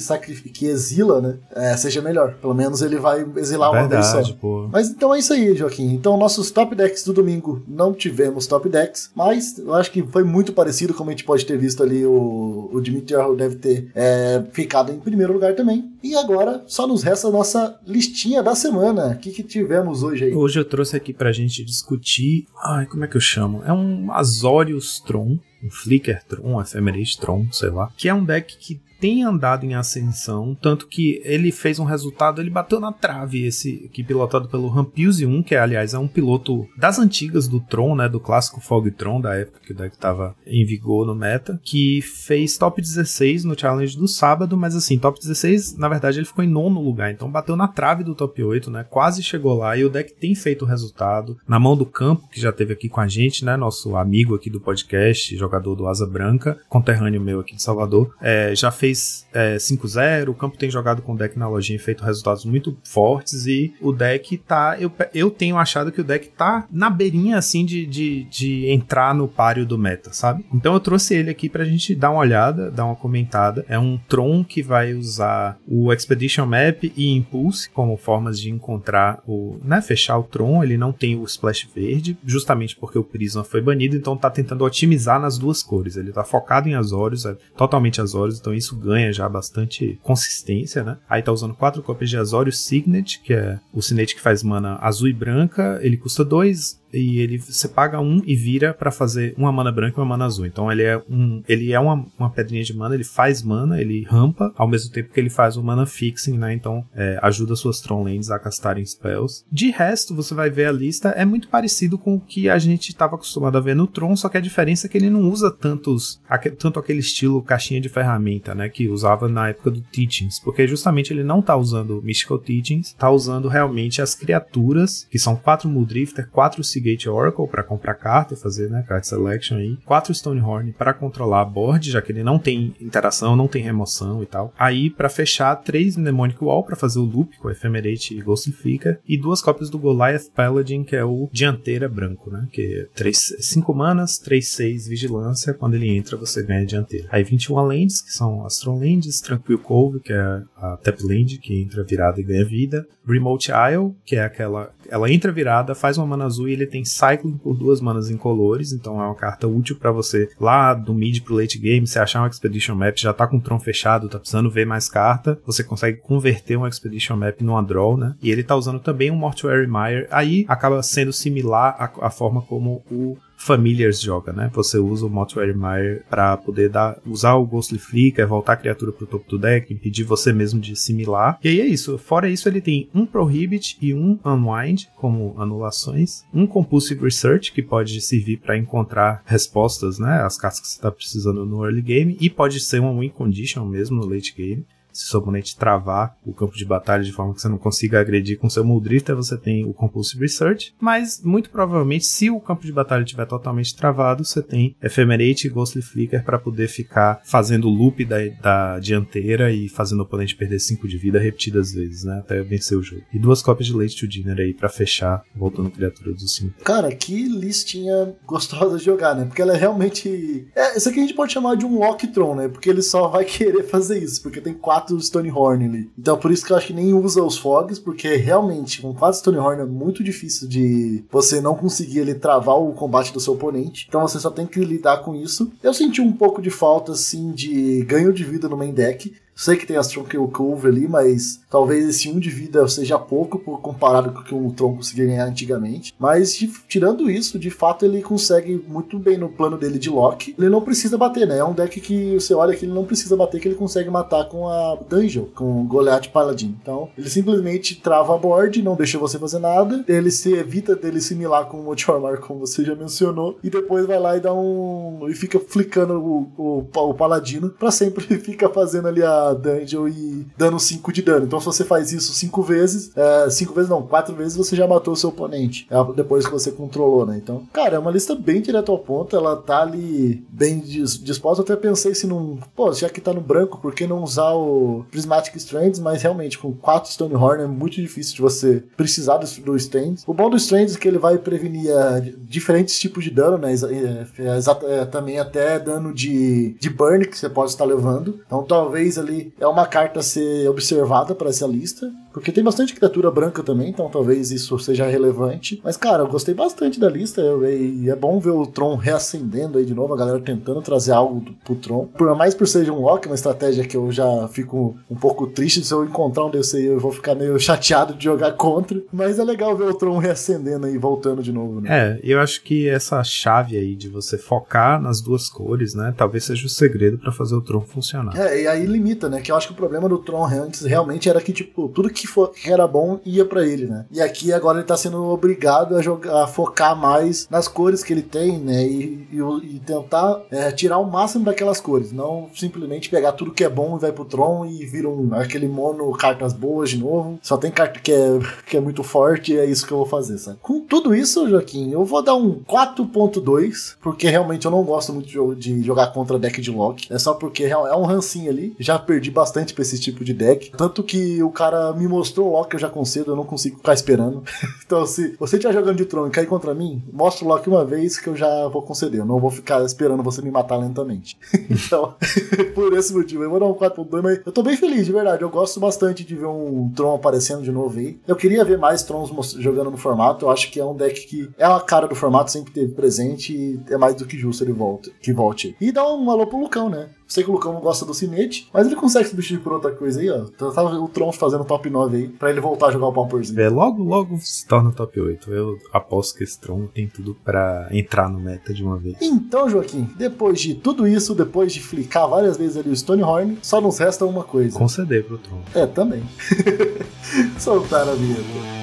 que exila, né? É, seja melhor. Pelo menos ele vai exilar uma vez só. Pô. Mas então é isso aí, Joaquim. Então, nossos top decks do domingo não tivemos top decks, mas eu acho que foi muito parecido, como a gente pode ter visto ali. O, o Dimitri deve ter é, ficado em primeiro lugar também. E agora só nos resta a nossa listinha da semana. O que, que tivemos hoje aí? Hoje eu trouxe aqui pra gente discutir. Ai, como é que eu chamo? É um Azorius Tron um Flicker Tron, um Ephemerate Tron, sei lá, que é um deck que tem andado em ascensão, tanto que ele fez um resultado, ele bateu na trave esse aqui pilotado pelo Rampuse 1, que aliás é um piloto das antigas do Tron, né, do clássico Fog Tron da época que o deck estava em vigor no meta, que fez top 16 no challenge do sábado, mas assim, top 16, na verdade ele ficou em nono lugar, então bateu na trave do top 8, né, quase chegou lá e o deck tem feito o resultado. Na mão do campo, que já teve aqui com a gente, né, nosso amigo aqui do podcast, jogador do Asa Branca, conterrâneo meu aqui de Salvador, é, já fez fez é, 5-0, o campo tem jogado com o deck na lojinha e feito resultados muito fortes e o deck tá. Eu, eu tenho achado que o deck tá na beirinha assim de, de, de entrar no páreo do meta, sabe? Então eu trouxe ele aqui pra gente dar uma olhada, dar uma comentada. É um Tron que vai usar o Expedition Map e Impulse como formas de encontrar o. né? Fechar o Tron. Ele não tem o Splash verde, justamente porque o Prisma foi banido, então tá tentando otimizar nas duas cores. Ele tá focado em Azorius, é totalmente Azorius, então isso ganha já bastante consistência, né? Aí tá usando quatro cópias de Azorius Signet, que é o Signet que faz mana azul e branca, ele custa dois e ele você paga um e vira para fazer uma mana branca e uma mana azul. Então ele é um ele é uma, uma pedrinha de mana, ele faz mana, ele rampa ao mesmo tempo que ele faz o mana fixing, né? Então é, ajuda suas Tron Lands a castarem spells. De resto, você vai ver a lista é muito parecido com o que a gente estava acostumado a ver no Tron, só que a diferença é que ele não usa tantos tanto aquele estilo caixinha de ferramenta, né, que usava na época do Teachings, porque justamente ele não tá usando Mystical Teachings, tá usando realmente as criaturas, que são quatro Muldrifter, quatro Gate Oracle para comprar carta e fazer, né, card selection aí. Quatro Stonehorn para controlar a board, já que ele não tem interação, não tem remoção e tal. Aí para fechar, três Mnemonic Wall para fazer o loop com Ephemerate e Ghostlifica e duas cópias do Goliath Paladin, que é o dianteira branco, né, que é 5 manas, 3 6 vigilância, quando ele entra você ganha dianteira. Aí 21 lands, que são Astron Lands, Tranquil Cove, que é a Tap Land, que entra virada e ganha vida, Remote Isle, que é aquela ela entra virada, faz uma mana azul e ele tem Cycling por duas manas incolores, então é uma carta útil para você lá do mid pro late game, se achar um Expedition Map, já tá com o Tron fechado, tá precisando ver mais carta, você consegue converter um Expedition Map numa draw, né? E ele tá usando também um Mortuary Mire, aí acaba sendo similar à forma como o Familiars joga, né? Você usa o Mortuary Mire para poder dar, usar o Ghostly Flicker, voltar a criatura pro topo do deck, impedir você mesmo de assimilar. E aí é isso. Fora isso, ele tem um Prohibit e um Unwind como anulações, um Compulsive Research que pode servir para encontrar respostas, né? As cartas que você está precisando no early game e pode ser uma win condition mesmo no late game se seu oponente travar o campo de batalha de forma que você não consiga agredir com seu Muldrifter, você tem o Compulsive Research, mas muito provavelmente, se o campo de batalha estiver totalmente travado, você tem Ephemerate e Ghostly Flicker para poder ficar fazendo o loop da, da dianteira e fazendo o oponente perder 5 de vida repetidas vezes, né, até vencer o jogo. E duas cópias de Late to Dinner aí para fechar, voltando criatura do 5. Cara, que listinha gostosa de jogar, né, porque ela é realmente... É, isso aqui a gente pode chamar de um Tron, né, porque ele só vai querer fazer isso, porque tem quatro quatro Stonehorn ali. Então por isso que eu acho que nem usa os fogs, porque realmente com quatro Stonehorn é muito difícil de você não conseguir ele travar o combate do seu oponente. Então você só tem que lidar com isso. Eu senti um pouco de falta assim de ganho de vida no main deck. Sei que tem as Tronkel Cove ali, mas talvez esse 1 de vida seja pouco comparado com o que o Tron conseguia ganhar antigamente. Mas de, tirando isso, de fato ele consegue muito bem no plano dele de lock. Ele não precisa bater, né? É um deck que você olha que ele não precisa bater, que ele consegue matar com a Dungeon, com o Goliath Paladin. Então ele simplesmente trava a board, não deixa você fazer nada. Ele se evita dele similar com o Mochormar, como você já mencionou. E depois vai lá e dá um. e fica flicando o, o, o Paladino pra sempre fica fazendo ali a dungeon e dando 5 de dano. Então, se você faz isso 5 vezes, 5 é, vezes não, 4 vezes você já matou o seu oponente. É, depois que você controlou, né? Então, cara, é uma lista bem direto ao ponto. Ela tá ali bem disposta. Eu até pensei se não. Pô, já que tá no branco, por que não usar o Prismatic Strands? Mas realmente, com 4 Stonehorn é muito difícil de você precisar do, do Strands. O bom do Strands é que ele vai prevenir uh, diferentes tipos de dano, né? É, é, é, também até dano de, de burn que você pode estar levando. Então, talvez ali é uma carta a ser observada para essa lista. Porque tem bastante criatura branca também, então talvez isso seja relevante. Mas, cara, eu gostei bastante da lista. E é bom ver o Tron reacendendo aí de novo, a galera tentando trazer algo do, pro Tron. Por mais por ser um lock, uma estratégia que eu já fico um pouco triste se eu encontrar um DC, eu vou ficar meio chateado de jogar contra. Mas é legal ver o Tron reacendendo aí, voltando de novo, né? É, eu acho que essa chave aí de você focar nas duas cores, né? Talvez seja o segredo para fazer o Tron funcionar. É, e aí limita, né? Que eu acho que o problema do Tron antes realmente era que, tipo, tudo que, for, que era bom ia para ele, né? E aqui agora ele tá sendo obrigado a, jogar, a focar mais nas cores que ele tem, né? E, e, e tentar é, tirar o máximo daquelas cores, não simplesmente pegar tudo que é bom e vai pro Tron e vira um, aquele mono cartas boas de novo. Só tem carta que é, que é muito forte e é isso que eu vou fazer, sabe? Com tudo isso, Joaquim, eu vou dar um 4.2, porque realmente eu não gosto muito de, de jogar contra deck de lock. É só porque é um rancinho ali. Já perdi bastante pra esse tipo de deck. Tanto que o cara me mostrou o lock eu já concedo, eu não consigo ficar esperando. então, se você estiver jogando de Tron e cair contra mim, mostra o lock uma vez que eu já vou conceder. Eu não vou ficar esperando você me matar lentamente. então, por esse motivo, eu vou dar um 4.2, mas eu tô bem feliz, de verdade. Eu gosto bastante de ver um Tron aparecendo de novo aí. Eu queria ver mais Trons jogando no formato. Eu acho que é um deck que é a cara do formato, sempre teve presente e é mais do que justo ele volte, que volte. E dá um alô pro Lucão, né? Sei que o Lucão não gosta do Cinete, mas ele consegue substituir por outra coisa aí, ó. Então tava o Tron fazendo top 9 aí, pra ele voltar a jogar o Pauperzinho. É, logo, logo se torna top 8. Eu aposto que esse Tron tem tudo para entrar no meta de uma vez. Então, Joaquim, depois de tudo isso, depois de flicar várias vezes ali o Stonehorn, só nos resta uma coisa. Conceder pro Tron. É, também. Soltar a vinheta.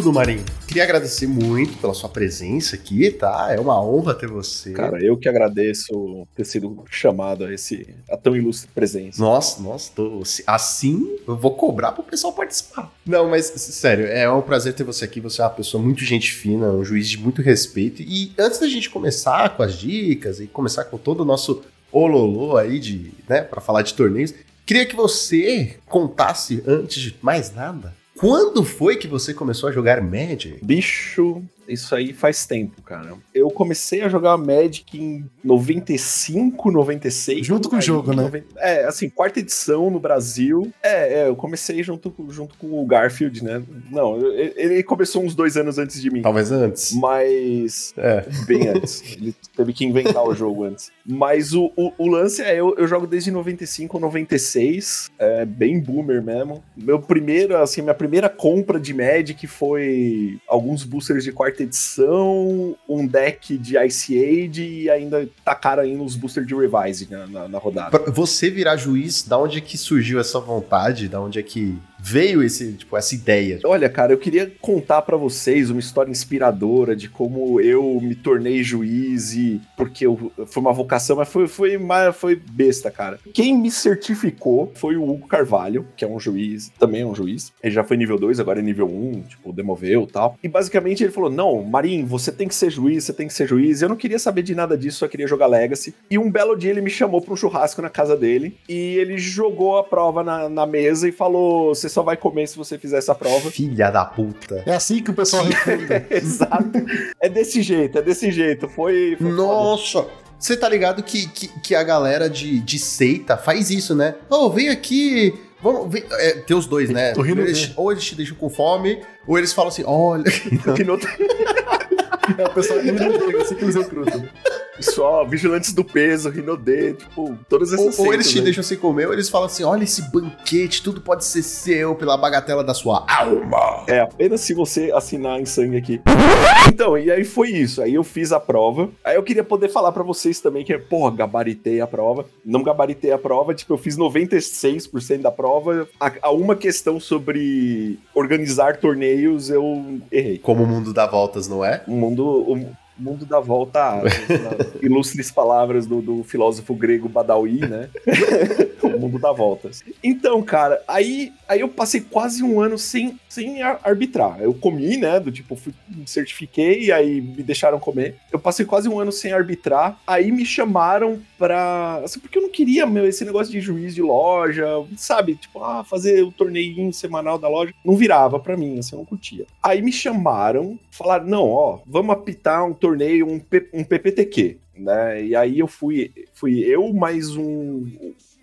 Tudo, Marinho, queria agradecer muito pela sua presença aqui, tá? É uma honra ter você. Cara, eu que agradeço ter sido chamado a, esse, a tão ilustre presença. Nossa, nossa, tô, assim eu vou cobrar pro pessoal participar. Não, mas sério, é um prazer ter você aqui. Você é uma pessoa muito gente fina, um juiz de muito respeito. E antes da gente começar com as dicas e começar com todo o nosso ololô aí de, né, para falar de torneios, queria que você contasse antes de mais nada quando foi que você começou a jogar Magic? Bicho, isso aí faz tempo, cara. Eu comecei a jogar Magic em 95, 96. Junto com o jogo, né? 90... É, assim, quarta edição no Brasil. É, é, eu comecei junto, junto com o Garfield, né? Não, ele começou uns dois anos antes de mim. Talvez antes. Mas. É, bem antes. ele teve que inventar o jogo antes. Mas o, o, o lance é, eu, eu, jogo desde 95 ou 96. É bem boomer mesmo. Meu primeiro, assim, minha primeira compra de Magic foi alguns boosters de quarta edição, um deck de Ice Age e ainda tacaram aí nos boosters de Revise na, na, na rodada. Pra você virar juiz, da onde é que surgiu essa vontade? Da onde é que veio esse, tipo, essa ideia? Olha, cara, eu queria contar para vocês uma história inspiradora de como eu me tornei juiz e porque eu, foi uma vocação, mas foi, foi, foi besta, cara. Quem me certificou foi o Hugo Carvalho, que é um juiz, também é um juiz. Ele já foi nível 2, agora é nível 1, tipo, demoveu e tal. E basicamente ele falou: não, Marim, você tem que ser juiz, você tem que ser juiz. Eu não queria saber de nada disso, só queria jogar Legacy. E um belo dia ele me chamou pra um churrasco na casa dele e ele jogou a prova na, na mesa e falou: você só vai comer se você fizer essa prova. Filha da puta. É assim que o pessoal responde. Exato. É desse jeito, é desse jeito. Foi. foi Nossa! Você tá ligado que, que, que, a galera de, de seita faz isso, né? Ô, oh, vem aqui. Vamos, vem, é, tem os dois, né? Ou eles, ou eles te deixam com fome, ou eles falam assim: olha. que não tem. é, o pessoal que não tem, assim que eles recrutam. Só vigilantes do peso, Rinodê, tipo, todas essas Ou, ou eles te né? deixam sem comer, ou eles falam assim: olha esse banquete, tudo pode ser seu pela bagatela da sua alma. É, apenas se você assinar em sangue aqui. Então, e aí foi isso. Aí eu fiz a prova. Aí eu queria poder falar para vocês também que, porra, gabaritei a prova. Não gabaritei a prova, tipo, eu fiz 96% da prova. A, a uma questão sobre organizar torneios, eu errei. Como o mundo dá voltas, não é? O mundo. O, O mundo dá volta, nas ilustres palavras do, do filósofo grego Badawi, né? o mundo dá voltas. Então, cara, aí, aí eu passei quase um ano sem, sem ar- arbitrar. Eu comi, né? Do tipo, fui, me certifiquei, aí me deixaram comer. Eu passei quase um ano sem arbitrar. Aí me chamaram pra. Assim, porque eu não queria, meu, esse negócio de juiz de loja, sabe? Tipo, ah, fazer o torneio semanal da loja. Não virava pra mim, assim, eu não curtia. Aí me chamaram, falaram: não, ó, vamos apitar um torneio, um, P- um PPTQ. Né? E aí eu fui, fui eu mais um.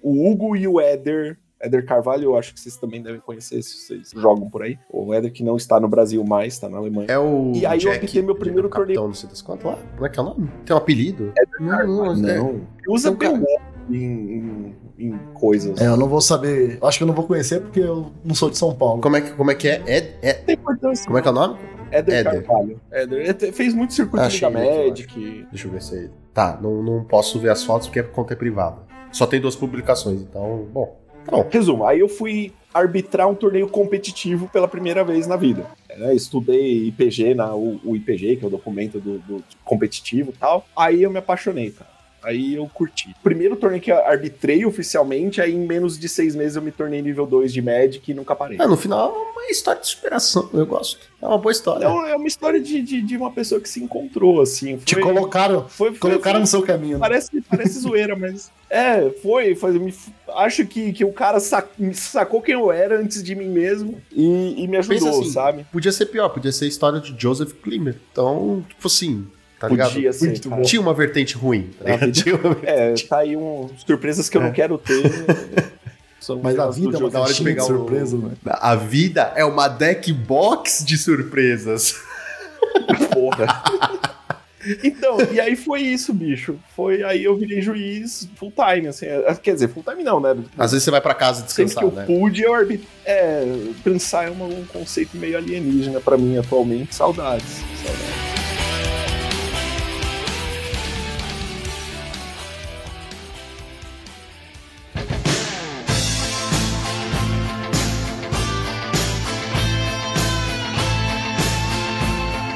O Hugo e o Éder. Éder Carvalho, eu acho que vocês também devem conhecer se vocês jogam por aí. O Éder que não está no Brasil mais, está na Alemanha. É o. E aí eu Jack, apitei meu Jack, primeiro capitão, torneio. Não sei das quantas lá. Como é que é o nome? Tem um apelido? não, não, é- Não, usa Então, em, em, em coisas. É, eu não vou saber. Acho que eu não vou conhecer porque eu não sou de São Paulo. Como é que, como é, que é? É, é? Tem importância. Como é que é o nome? Éder, Éder. Carvalho. Éder. Fez muito circuito Achei da aqui, Magic. Deixa eu ver se é. Tá, não, não posso ver as fotos porque é conta é privada. Só tem duas publicações, então, bom. Tá. Resumo, aí eu fui arbitrar um torneio competitivo pela primeira vez na vida. né? Estudei IPG, na, o, o IPG, que é o documento do, do competitivo e tal. Aí eu me apaixonei, cara. Aí eu curti. Primeiro torneio que eu arbitrei oficialmente, aí em menos de seis meses eu me tornei nível 2 de Magic e nunca parei. É, no final é uma história de superação, eu gosto. É uma boa história. Então é uma história de, de, de uma pessoa que se encontrou, assim. Te Foi- colocaram, foi, foi, colocaram foi- no seu caminho. né? Parece, parece zoeira, mas. É, foi. foi me- acho que, que o cara sac- me sacou quem eu era antes de mim mesmo e, e me ajudou, assim, sabe? Podia ser pior, podia ser a história de Joseph Klimer. Então, tipo assim, tá ligado? Podia ser. Muito cara. Tinha uma vertente ruim, tá ligado? Tinha uma- É, tá aí um, surpresas que eu não quero ter. São Mas a aquelas do vida é uma na hora de caixinha de, pegar o- surpresa, né? A vida é uma deck box de surpresas. porra. Então, e aí foi isso, bicho. Foi aí eu virei juiz full time, assim. é, Quer dizer, full time não, né? Às vezes você vai pra casa Sempre descansar, que eu né? pude, eu arbit... É, pensar é um conceito meio alienígena pra mim atualmente. Saudades. Saudades.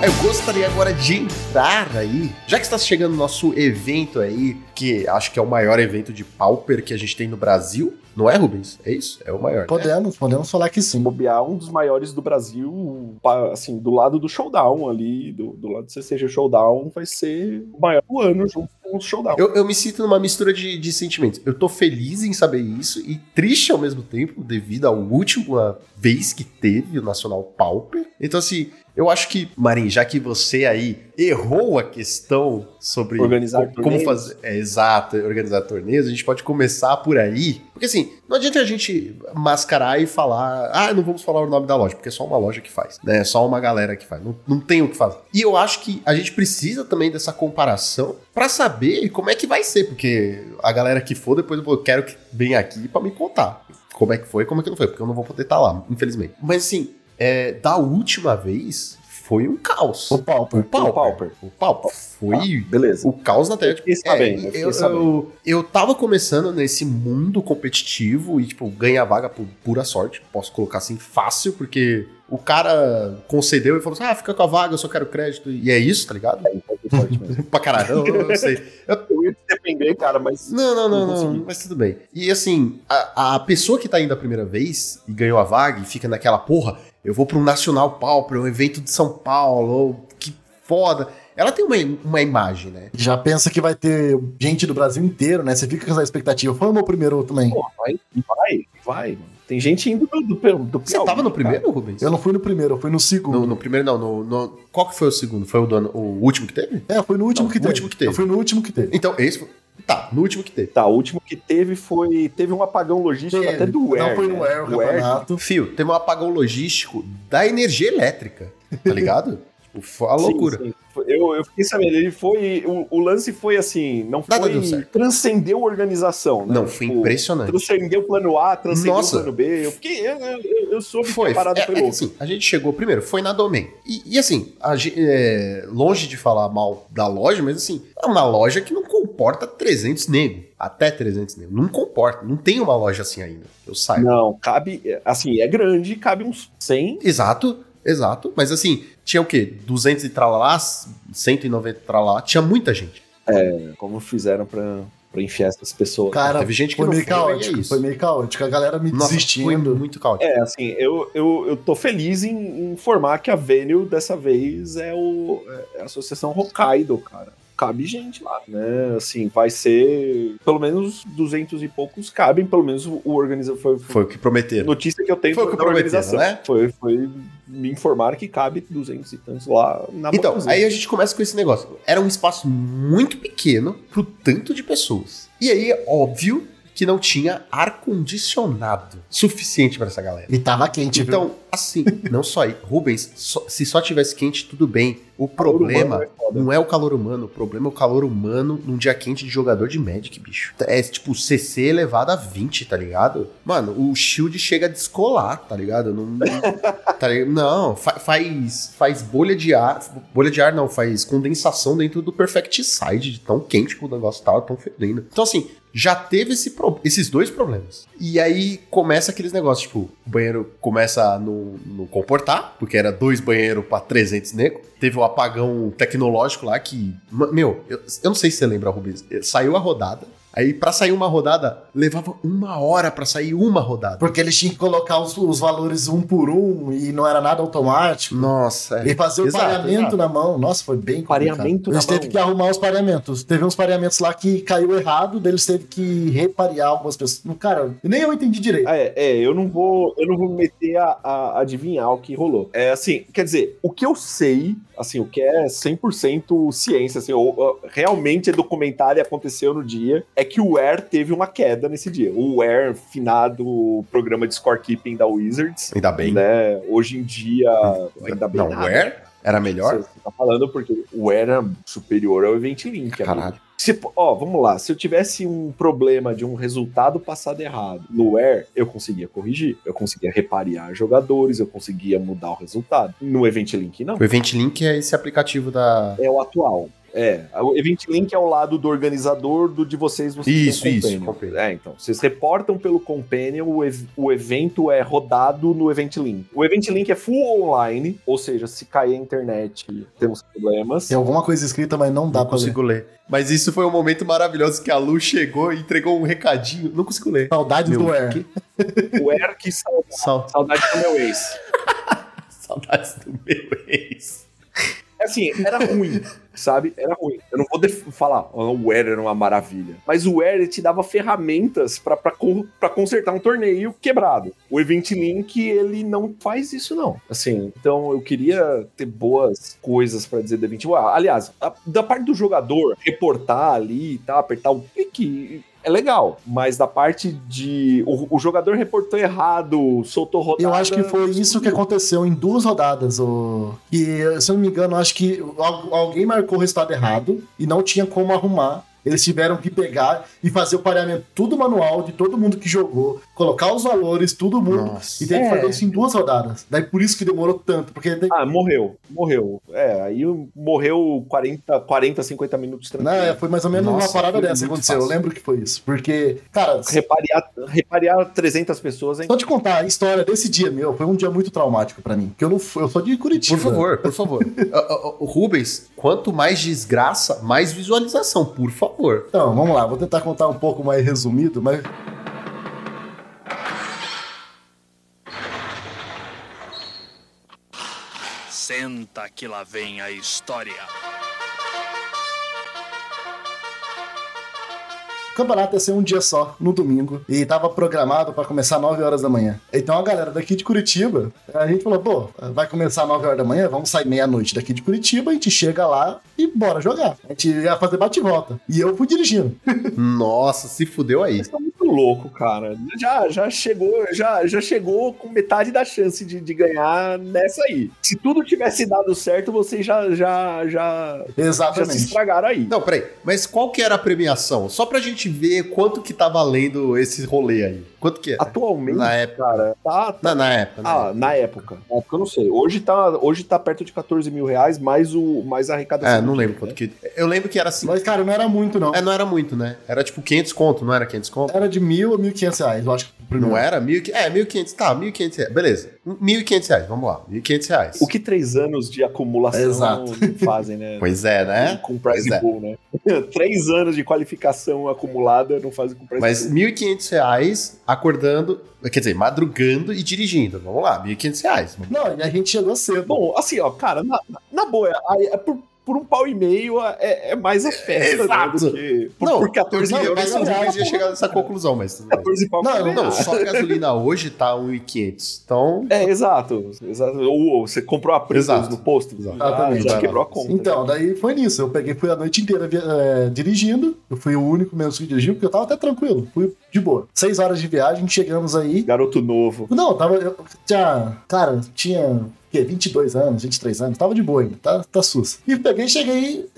Eu gostaria agora de entrar aí, já que está chegando o nosso evento aí, que acho que é o maior evento de Pauper que a gente tem no Brasil, não é, Rubens? É isso? É o maior. né? Podemos, podemos falar que sim. bobear, um dos maiores do Brasil, assim, do lado do showdown ali, do, do lado do CCG Showdown, vai ser o maior do ano junto o showdown. Eu, eu me sinto numa mistura de, de sentimentos. Eu tô feliz em saber isso e triste ao mesmo tempo, devido à última vez que teve o Nacional Pauper. Então, assim, eu acho que, Marim, já que você aí errou a questão sobre Organizar co- como torneios. fazer. É, exato, organizar torneios, a gente pode começar por aí. Porque, assim, não adianta a gente mascarar e falar, ah, não vamos falar o nome da loja, porque é só uma loja que faz, né? É só uma galera que faz. Não, não tem o que fazer. E eu acho que a gente precisa também dessa comparação pra saber como é que vai ser, porque a galera que for, depois eu quero que venha aqui pra me contar como é que foi como é que não foi, porque eu não vou poder estar lá, infelizmente. Mas assim, é, da última vez foi um caos. O Pauper. O Pauper. O Pauper. O Pauper. Foi Beleza. o caos na tela. Eu fiquei sabendo, eu eu, eu, eu tava começando nesse mundo competitivo e, tipo, ganhar vaga por pura sorte. Posso colocar assim, fácil, porque o cara concedeu e falou assim: ah, fica com a vaga, eu só quero crédito. E é isso, tá ligado? Forte mesmo. pra caralho, eu, eu sei. Eu ia te defender, cara, mas. Não, não, não, Não não, mas tudo bem. E assim, a, a pessoa que tá indo a primeira vez e ganhou a vaga e fica naquela porra, eu vou pra um Nacional Pauper, um evento de São Paulo, ou que foda. Ela tem uma, uma imagem, né? Já pensa que vai ter gente do Brasil inteiro, né? Você fica com essa expectativa. Foi o meu primeiro também. Pô, vai, vai, vai, mano. Tem gente indo do, do, do Você tava no primeiro, Rubens? Eu não fui no primeiro, eu fui no segundo. No, no primeiro, não. No, no- qual que foi o segundo? Foi o, do o último que teve? É, fui no último Não, que no teve. último que teve. Eu fui no último que teve. Então, esse foi. Tá, no último que teve. Tá, o último que teve foi. Teve um apagão logístico Teve. até do Air. Não foi no né? Air, o Do Air, campeonato. Fio, teve um apagão logístico da energia elétrica, tá ligado? tipo, foi a Sim, loucura. sim. Eu, eu fiquei sabendo, ele foi. O, o lance foi assim, não Nada foi. deu certo. Transcendeu a organização, né? Não, foi Tipo, impressionante. Transcendeu o plano A, transcendeu Nossa. o plano B. Eu fiquei. Eu, eu, eu soube Foi, que a parada é, foi é assim, a gente chegou primeiro, foi na Domain. E, e, assim, a é, longe de falar mal da loja, mas assim, é uma loja que não comporta 300 nego. Até 300 nego. Não comporta. Não tem uma loja assim ainda. Eu saiba. Não, cabe. Assim, é grande, cabe uns 100. Exato. Exato. Mas assim, tinha o quê? 200 e tralalá, 190 e tralalá, tinha muita gente. É, como fizeram pra, pra enfiar essas pessoas. Cara, teve gente que foi não meio foi, é caótico. isso. foi meio caótico. A galera me Nossa, foi desistindo. muito caótico. É, assim, eu, eu, eu tô feliz em informar que a Venue dessa vez é, o, é a Associação Hokkaido, cara. Cabe gente lá, né? Assim, vai ser pelo menos 200 e poucos cabem, pelo menos o organizador foi, Foi o que prometeram. notícia que eu tenho Foi o que da organização. né? Foi, foi me informar que cabe 200 e tantos lá na Então, aí a gente começa com esse negócio. Era um espaço muito pequeno pro tanto de pessoas. E aí, é óbvio que não tinha ar-condicionado suficiente pra essa galera. E tava quente, viu? Então, assim, não só aí. Rubens, só- se só tivesse quente, tudo bem. O problema humano é não é o calor humano, o problema é o calor humano num dia quente de jogador de Magic, bicho. É tipo CC elevado a 20, tá ligado? Mano, o shield chega a descolar, tá ligado? Não, tá ligado? não fa- faz, faz bolha de ar. Bolha de ar não, faz condensação dentro do Perfect Side, de tão quente que o negócio tava, tão fedendo. Então, assim, já teve esse pro- esses dois problemas. E aí começa aqueles negócios, tipo, o banheiro começa a no, no comportar, porque era dois banheiros pra 300 nego. Teve o apagão tecnológico lá que. Meu, eu, eu não sei se você lembra, Rubens. eh, Saiu a rodada. Aí, pra sair uma rodada, levava uma hora pra sair uma rodada. Porque eles tinham que colocar os, os valores um por um e não era nada automático. Nossa, é. E fazer o Exato, pareamento exato. na mão. Nossa, foi bem complicado. Pareamento na Eles teve que arrumar os pareamentos. Teve uns pareamentos lá que caiu errado, daí eles teve que reparear algumas pessoas. Cara, nem eu entendi direito. É, é, eu não vou, eu não vou me meter a, a adivinhar o que rolou. É assim, quer dizer, o que eu sei, assim, o que é 100% ciência, assim, ou, ou, realmente é documentário e aconteceu no dia, é que o Air teve uma queda nesse dia. O Air, finado programa de scorekeeping da Wizards, Ainda bem. né? Hoje em dia, ainda bem Não, nada. o Air era melhor? Você tá falando porque o Air era superior ao Event Link. amigo. Caralho. Se, ó, vamos lá. Se eu tivesse um problema de um resultado passado errado no Air, eu conseguia corrigir. Eu conseguia reparear jogadores, eu conseguia mudar o resultado. No Event Link, não. O Event Link é esse aplicativo da. É o atual. É, o Event Link é o lado do organizador, do de vocês, vocês Isso, têm isso, Companion. É, então, vocês reportam pelo Companion, o, ev- o evento é rodado no Event Link. O Event Link é full online, ou seja, se cair a internet, temos problemas. Tem alguma coisa escrita, mas não dá Não pra ler. consigo ler. Mas isso foi um momento maravilhoso que a Lu chegou e entregou um recadinho. Não consigo ler. Saudades Meu, do Air. que- O Air que saudade, Sal- saudade do meu ex. Saudades do meu ex. Assim, era ruim, sabe? Era ruim. Eu não vou falar, "Oh, o Air era uma maravilha. Mas o ele te dava ferramentas pra consertar um torneio quebrado. O Event Link, ele não faz isso, não. Assim, então eu queria ter boas coisas pra dizer do Event Link. Ah, Aliás, a- da parte do jogador, reportar ali tal, apertar o clique. É legal, mas da parte de. O, o jogador reportou errado, soltou rodada. Eu acho que foi isso que aconteceu em duas rodadas. O... E, se eu não me engano, acho que al- alguém marcou o resultado errado e não tinha como arrumar. Eles tiveram que pegar e fazer o pareamento tudo manual de todo mundo que jogou, colocar os valores, todo mundo. Nossa. E teve que É. fazer isso em duas rodadas. Daí por isso que demorou tanto, porque daí- Ah, morreu, morreu. É, aí morreu 40, 40 50 minutos tranquilo. Não, é, foi mais ou menos Nossa, uma parada dessa que aconteceu. fácil. Eu lembro que foi isso. Porque, cara, Reparear, reparear 300 pessoas, hein? só te contar a história desse dia meu, foi um dia muito traumático pra mim. Porque eu não fui- eu sou de Curitiba. Por favor, por favor. Ah, o Rubens, quanto mais desgraça, mais visualização, por favor. Então, vamos lá, vou tentar contar um pouco mais resumido, mas Senta que lá vem a história. o campeonato ia ser um dia só, no domingo, e tava programado pra começar 9 horas da manhã. Então a galera daqui de Curitiba, a gente falou, pô, vai começar 9 horas da manhã, vamos sair meia-noite daqui de Curitiba, a gente chega lá e bora jogar. A gente ia fazer bate e volta. E eu fui dirigindo. Nossa, se fudeu aí. Louco, cara. Já, já chegou, já, já chegou com metade da chance de, de ganhar nessa aí. Se tudo tivesse dado certo, vocês já, já, já, já se Exatamente. estragaram aí. Não, peraí. Mas qual que era a premiação? Só pra gente ver quanto que tá valendo esse rolê aí. Quanto que é? Atualmente, Na época. cara, tá. Na, na época, né? Ah, na época. Na época eu não sei. Hoje tá, hoje tá perto de 14 mil reais, mais, o, mais a arrecadação. É, não lembro quanto né? que. Eu lembro que era assim. Mas, cara, não era muito, não. É, não era muito, né? Era tipo 500 conto, não era 500 conto? Era de mil a mil e quinhentos reais, eu acho que Não era? Mil, é, 1.500. Tá, 1.500 reais. Beleza. 1.500 reais, vamos lá. 1.500 reais. O que três anos de acumulação Exato. fazem, né? Pois é, né? Com prize Pois é. né? três anos de qualificação acumulada não fazem com prize Mas pool. 1.500 reais acordando, quer dizer, madrugando e dirigindo. Vamos lá, 1.500 reais. Não, e a gente chegou cedo. Bom, assim, ó, cara, na, na boa, aí é por, por um pau e meio é, é mais a festa, né, Exato. do que por, Não, por 14 eu, eu euros. sabia que reais, ia chegar nessa conclusão, mas tudo bem. 14 pau Não, não, Não, só a gasolina hoje tá 1.500. Então, É, exato. exato. Ou, ou você comprou a Exato. no posto. Exatamente. Já, já quebrou a conta. Então, daí foi nisso. Eu peguei, fui a noite inteira é, dirigindo. Eu fui o único mesmo que dirigiu, porque eu tava até tranquilo. Fui de boa. Seis horas de viagem, chegamos aí. Garoto novo. Não, tava. Eu tinha. Cara, tinha. o quê? 22 anos, 23 anos. Tava de boa ainda. Tá, tá sus. E peguei cheguei.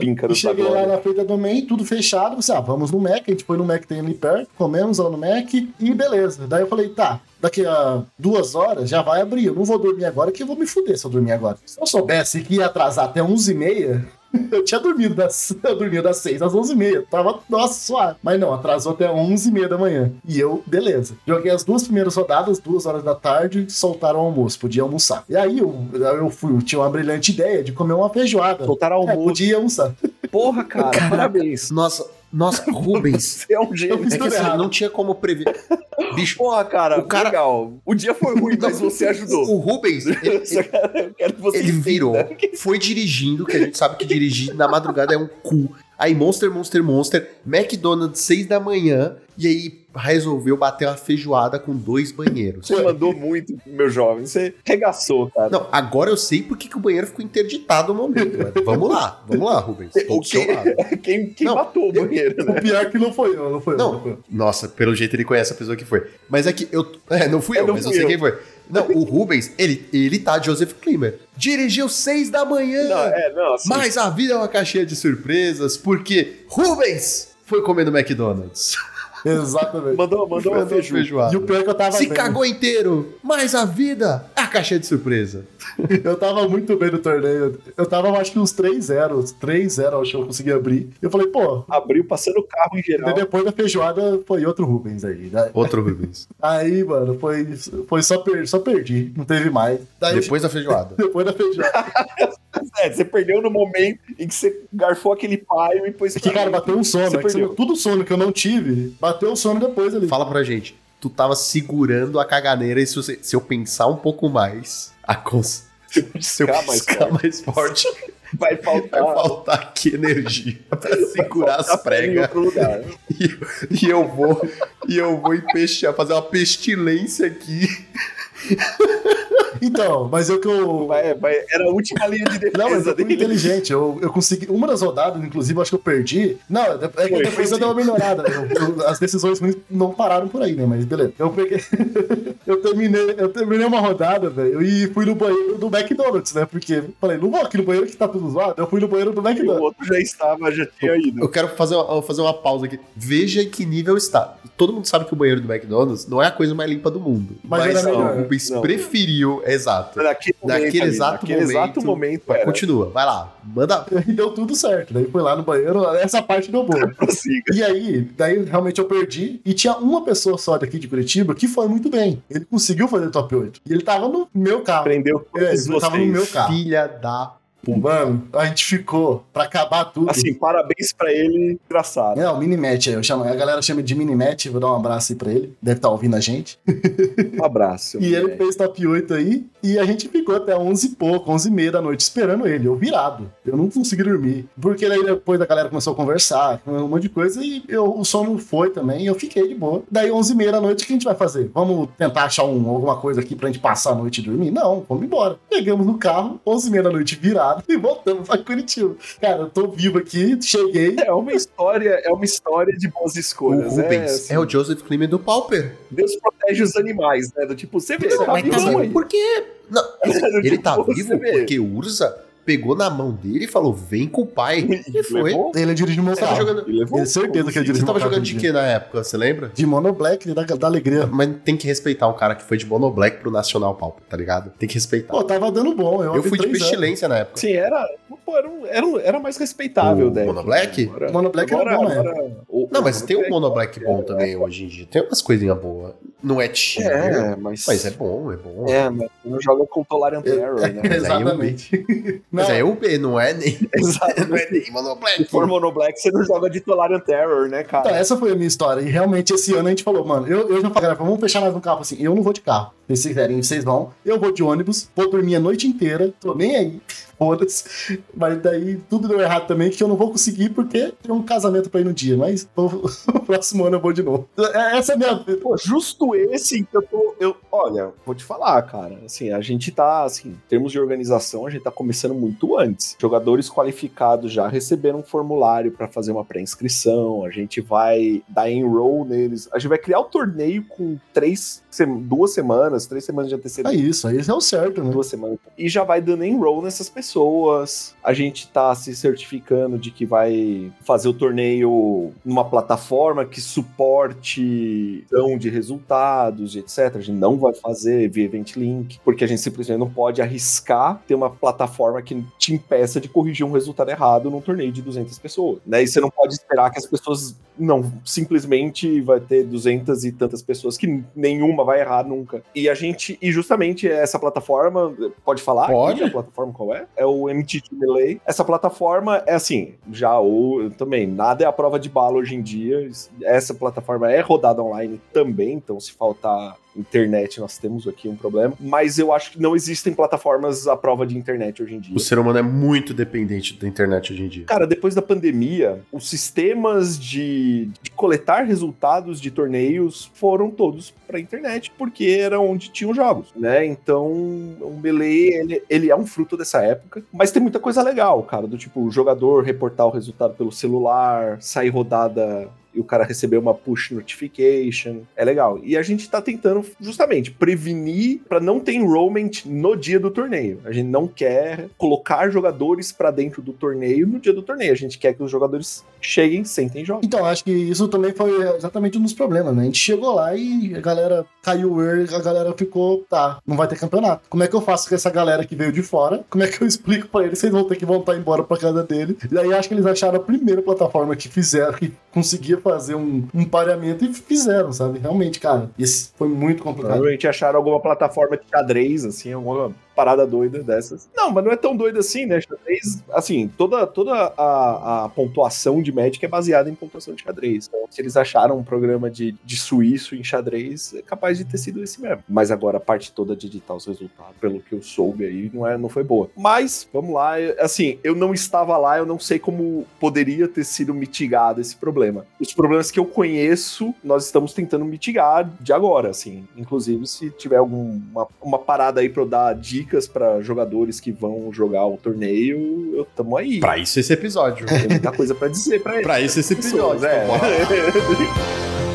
Pinca e cheguei lá na feita do Main, tudo fechado. Você, ah, vamos no Mac. A gente foi no Mac que tem ali perto. Comemos lá no Mac. E beleza. Daí eu falei, tá. Daqui a duas horas já vai abrir. Eu não vou dormir agora, que eu vou me fuder se eu dormir agora. Se eu soubesse que ia atrasar até 11h30, eu tinha dormido das, eu dormia das 6 às 11h30. Tava, nossa, suave. Mas não, atrasou até 11h30 da manhã. E eu, beleza. Joguei as duas primeiras rodadas, duas horas da tarde, soltaram o almoço. Podia almoçar. E aí eu, eu fui, eu tinha uma brilhante ideia de comer uma feijoada. Soltaram É, almoço. podia almoçar. Porra, cara, parabéns. nossa, nossa, Rubens. Você é um gênio. É que tudo assim, não tinha como prever. Bicho, Porra, cara, O cara- legal. O dia foi ruim, mas você ajudou. o Rubens, ele, Só que eu quero que você ele entenda virou, foi dirigindo, que a gente sabe que dirigir na madrugada é um cu. Aí Monster, Monster, Monster, McDonald's 6 da manhã, e aí resolveu bater uma feijoada com dois banheiros. Você mandou muito, meu jovem. Você regaçou, cara. Não, agora eu sei por que o banheiro ficou interditado no momento. mas Vamos lá, vamos lá, Rubens. O do seu que- lado. Quem, quem Não, matou o banheiro, né? O pior que não foi eu, não foi eu. Não. eu. Nossa, pelo jeito ele conhece a pessoa que foi. Mas é que eu. É, não fui É, eu, não mas eu fui sei eu. quem foi. Não, o Rubens, ele, ele tá Joseph Klimer. Dirigiu seis da manhã. Não, é, não, assim, Mas a vida é uma caixinha de surpresas, porque Rubens foi comer no McDonald's. Exatamente. mandou, mandou uma feijoada. E o pior é que eu tava Se bem. cagou inteiro, mas a vida é a caixinha de surpresa. Eu tava muito bem no torneio. Eu tava, acho que uns 3-0. 3-0, acho que eu consegui abrir. Eu falei, pô. Abriu passando o carro em geral. daí Depois da feijoada foi outro Rubens aí. né? Outro Rubens. Aí, mano, foi, foi só, per, só perdi. Não teve mais. Daí, Depois da feijoada. depois da feijoada. É, você perdeu no momento em que você garfou aquele paio e pôs É que, cara, bateu um sono. Você é que você- perdeu. tudo sono que eu não tive, bateu o sono depois ali. Fala pra gente, tu tava segurando a caganeira e se, você- se eu pensar um pouco mais, a cons... se eu Piscar mais forte. mais forte, Vai vai faltar. faltar aqui energia pra segurar as pregas. E, e eu vou e eu vou empestear, fazer uma pestilência aqui. Então, mas eu que eu. Vai, vai, era a última linha de defesa Não, mas eu fui dele. inteligente. Eu, eu consegui. Uma das rodadas, inclusive, eu acho que eu perdi. Não, é que Foi, depois eu dei uma melhorada. né? Eu- eu- as decisões não pararam por aí, né? Mas beleza. Eu peguei. eu terminei, eu terminei uma rodada, velho, e fui no banheiro do McDonald's, né? Porque falei, não vou aqui no banheiro que tá tudo zoado. Eu fui no banheiro do E o McDonald's. outro já estava, já tinha ido. Eu quero fazer uma, fazer uma pausa aqui. Veja em que nível está. Todo mundo sabe que o banheiro do McDonald's não é a coisa mais limpa do mundo. Mas Mas, era melhor. O Rubens Não. preferiu, exato. Naquele, momento Naquele exato naquele momento. exato momento Vai. Continua, vai lá. Manda. E deu tudo certo. Daí fui lá no banheiro, essa parte deu boa. E aí, daí realmente eu perdi. E tinha uma pessoa só daqui de Curitiba que foi muito bem. Ele conseguiu fazer top 8. E ele tava no meu carro. Prendeu É, ele tava no vocês. meu carro. Filha da. Mano, a gente ficou pra acabar tudo. Assim, parabéns pra ele, engraçado. É, o Minimatch aí, eu chamo, a galera chama de Minimatch, vou dar um abraço aí pra ele, deve estar ouvindo a gente. Um abraço. E ele fez top 8 aí, e a gente ficou até 11 e pouco, 11 e meia da noite esperando ele, eu virado. Eu não consegui dormir, porque daí depois a galera começou a conversar, um monte de coisa, e eu, o sono foi também, e eu fiquei de boa. Daí 11 e meia da noite, o que a gente vai fazer? Vamos tentar achar um, alguma coisa aqui pra gente passar a noite e dormir? Não, vamos embora. Pegamos no carro, 11 e meia da noite virado, e voltamos pra Curitiba. Cara, eu tô vivo aqui, cheguei, É uma história, é uma história de boas O escolhas. Rubens é, assim, é o Joseph Klimer do Pauper. Deus protege os animais, né? Do tipo, você vê, Não, tá mas tá vivo vivo aí. por quê? Não, Do ele tipo, tá você vivo porque Urza pegou na mão dele e falou: vem com o pai. E foi. Levou? ele dirigiu meu Você tava carro. jogando. Ele levou? Tenho certeza que ele Você dirigiu tava meu carro jogando de quê na época? Você lembra? De Mono Black, da, da alegria. Mas tem que respeitar um cara que foi de Monoblack pro Nacional Pauper, tá ligado? Tem que respeitar. Pô, tava dando bom. Eu, eu fui de pestilência na época. Sim, era, pô, era, um- era, um- era mais respeitável, O né? Mono Black? Agora- Mono Black era agora- bom, né? agora- o- Não, o mas Mono tem um Black- Monoblack bom também hoje em dia. Tem umas coisinhas boas. Não é tiro. É, mas. Mas é bom, é bom. É, mas não joga com Tolarian Terror, né? eu- Exatamente. Mas Não, é o B, não é nem. Exato. não é nem Mono Black. Se for Mono Black, você não joga de Tolarian Terror, né, cara? Então, essa foi a minha história. E realmente esse ano a gente falou, mano, eu, eu já falei, vamos fechar mais um carro assim. Eu não vou de carro. Se vocês quiserem, vocês vão. Eu vou de ônibus, vou dormir a noite inteira, tô nem aí. Foda-se. Mas daí tudo deu errado também, que eu não vou conseguir porque tem um casamento pra ir no dia. Mas o, próximo ano eu vou de novo. É- Essa é a minha. Pô, justo esse que eu tô. Eu, olha, vou te falar, cara. Assim, a gente tá, assim, em termos de organização, a gente tá começando muito antes. Jogadores qualificados já receberam um formulário pra fazer uma pré-inscrição. A gente vai dar enroll neles. A gente vai criar o torneio com três, duas semanas, três semanas de É antecedência. isso, aí é o certo, né? duas semanas. E já vai dando enroll nessas pessoas. A gente tá se certificando de que vai fazer o torneio numa plataforma que suporte dão de resultados, e etc. A gente não vai fazer via Event Link, porque a gente simplesmente não pode arriscar ter uma plataforma que te impeça de corrigir um resultado errado num torneio de 200 pessoas. Né? E você não pode esperar que as pessoas não simplesmente vai ter 200 e tantas pessoas que nenhuma vai errar nunca. E a gente, e justamente essa plataforma, pode falar? Pode. a plataforma qual é? É o MTT Melee. Essa plataforma é assim, já ou também, nada é a prova de bala hoje em dia. Essa plataforma é rodada online também, então se faltar internet, nós temos aqui um problema. Mas eu acho que não existem plataformas à prova de internet hoje em dia. O ser humano é muito dependente da internet hoje em dia. Cara, depois da pandemia, os sistemas de, de coletar resultados de torneios foram todos pra internet, porque era onde tinham jogos, né? Então, o Melee, ele, ele é um fruto dessa época, mas tem muita coisa legal, cara, do tipo, o jogador reportar o resultado pelo celular, sair rodada e o cara receber uma push notification. É legal. E a gente tá tentando justamente prevenir pra não ter enrollment no dia do torneio. A gente não quer colocar jogadores pra dentro do torneio no dia do torneio. A gente quer que os jogadores cheguem, sentem e joguem. Então, acho que isso também foi exatamente um dos problemas, né? A gente chegou lá e a galera caiu a galera ficou, tá, não vai ter campeonato. Como é que eu faço com essa galera que veio de fora? Como é que eu explico pra eles? Vocês vão ter que voltar embora pra casa dele. E aí acho que eles acharam a primeira plataforma que fizeram, que conseguia fazer um, um pareamento e fizeram, sabe? Realmente, cara, isso foi muito complicado. Provavelmente acharam alguma plataforma de xadrez, assim, alguma parada doida dessas. Não, mas não é tão doido assim, né? Xadrez, assim, toda, toda a, a pontuação de Magic é baseada em pontuação de xadrez. Então, se eles acharam um programa de, de suíço em xadrez, é capaz de ter sido esse mesmo. Mas agora a parte toda de editar os resultados, pelo que eu soube aí, não, é, não foi boa. Mas, vamos lá, assim, eu não estava lá, eu não sei como poderia ter sido mitigado esse problema. Os problemas que eu conheço, nós estamos tentando mitigar de agora, assim. Inclusive, se tiver alguma uma parada aí pra eu dar dicas pra jogadores que vão jogar o torneio, eu tamo aí. Pra isso esse episódio. Tem muita coisa pra dizer pra pra isso esse episódio. É.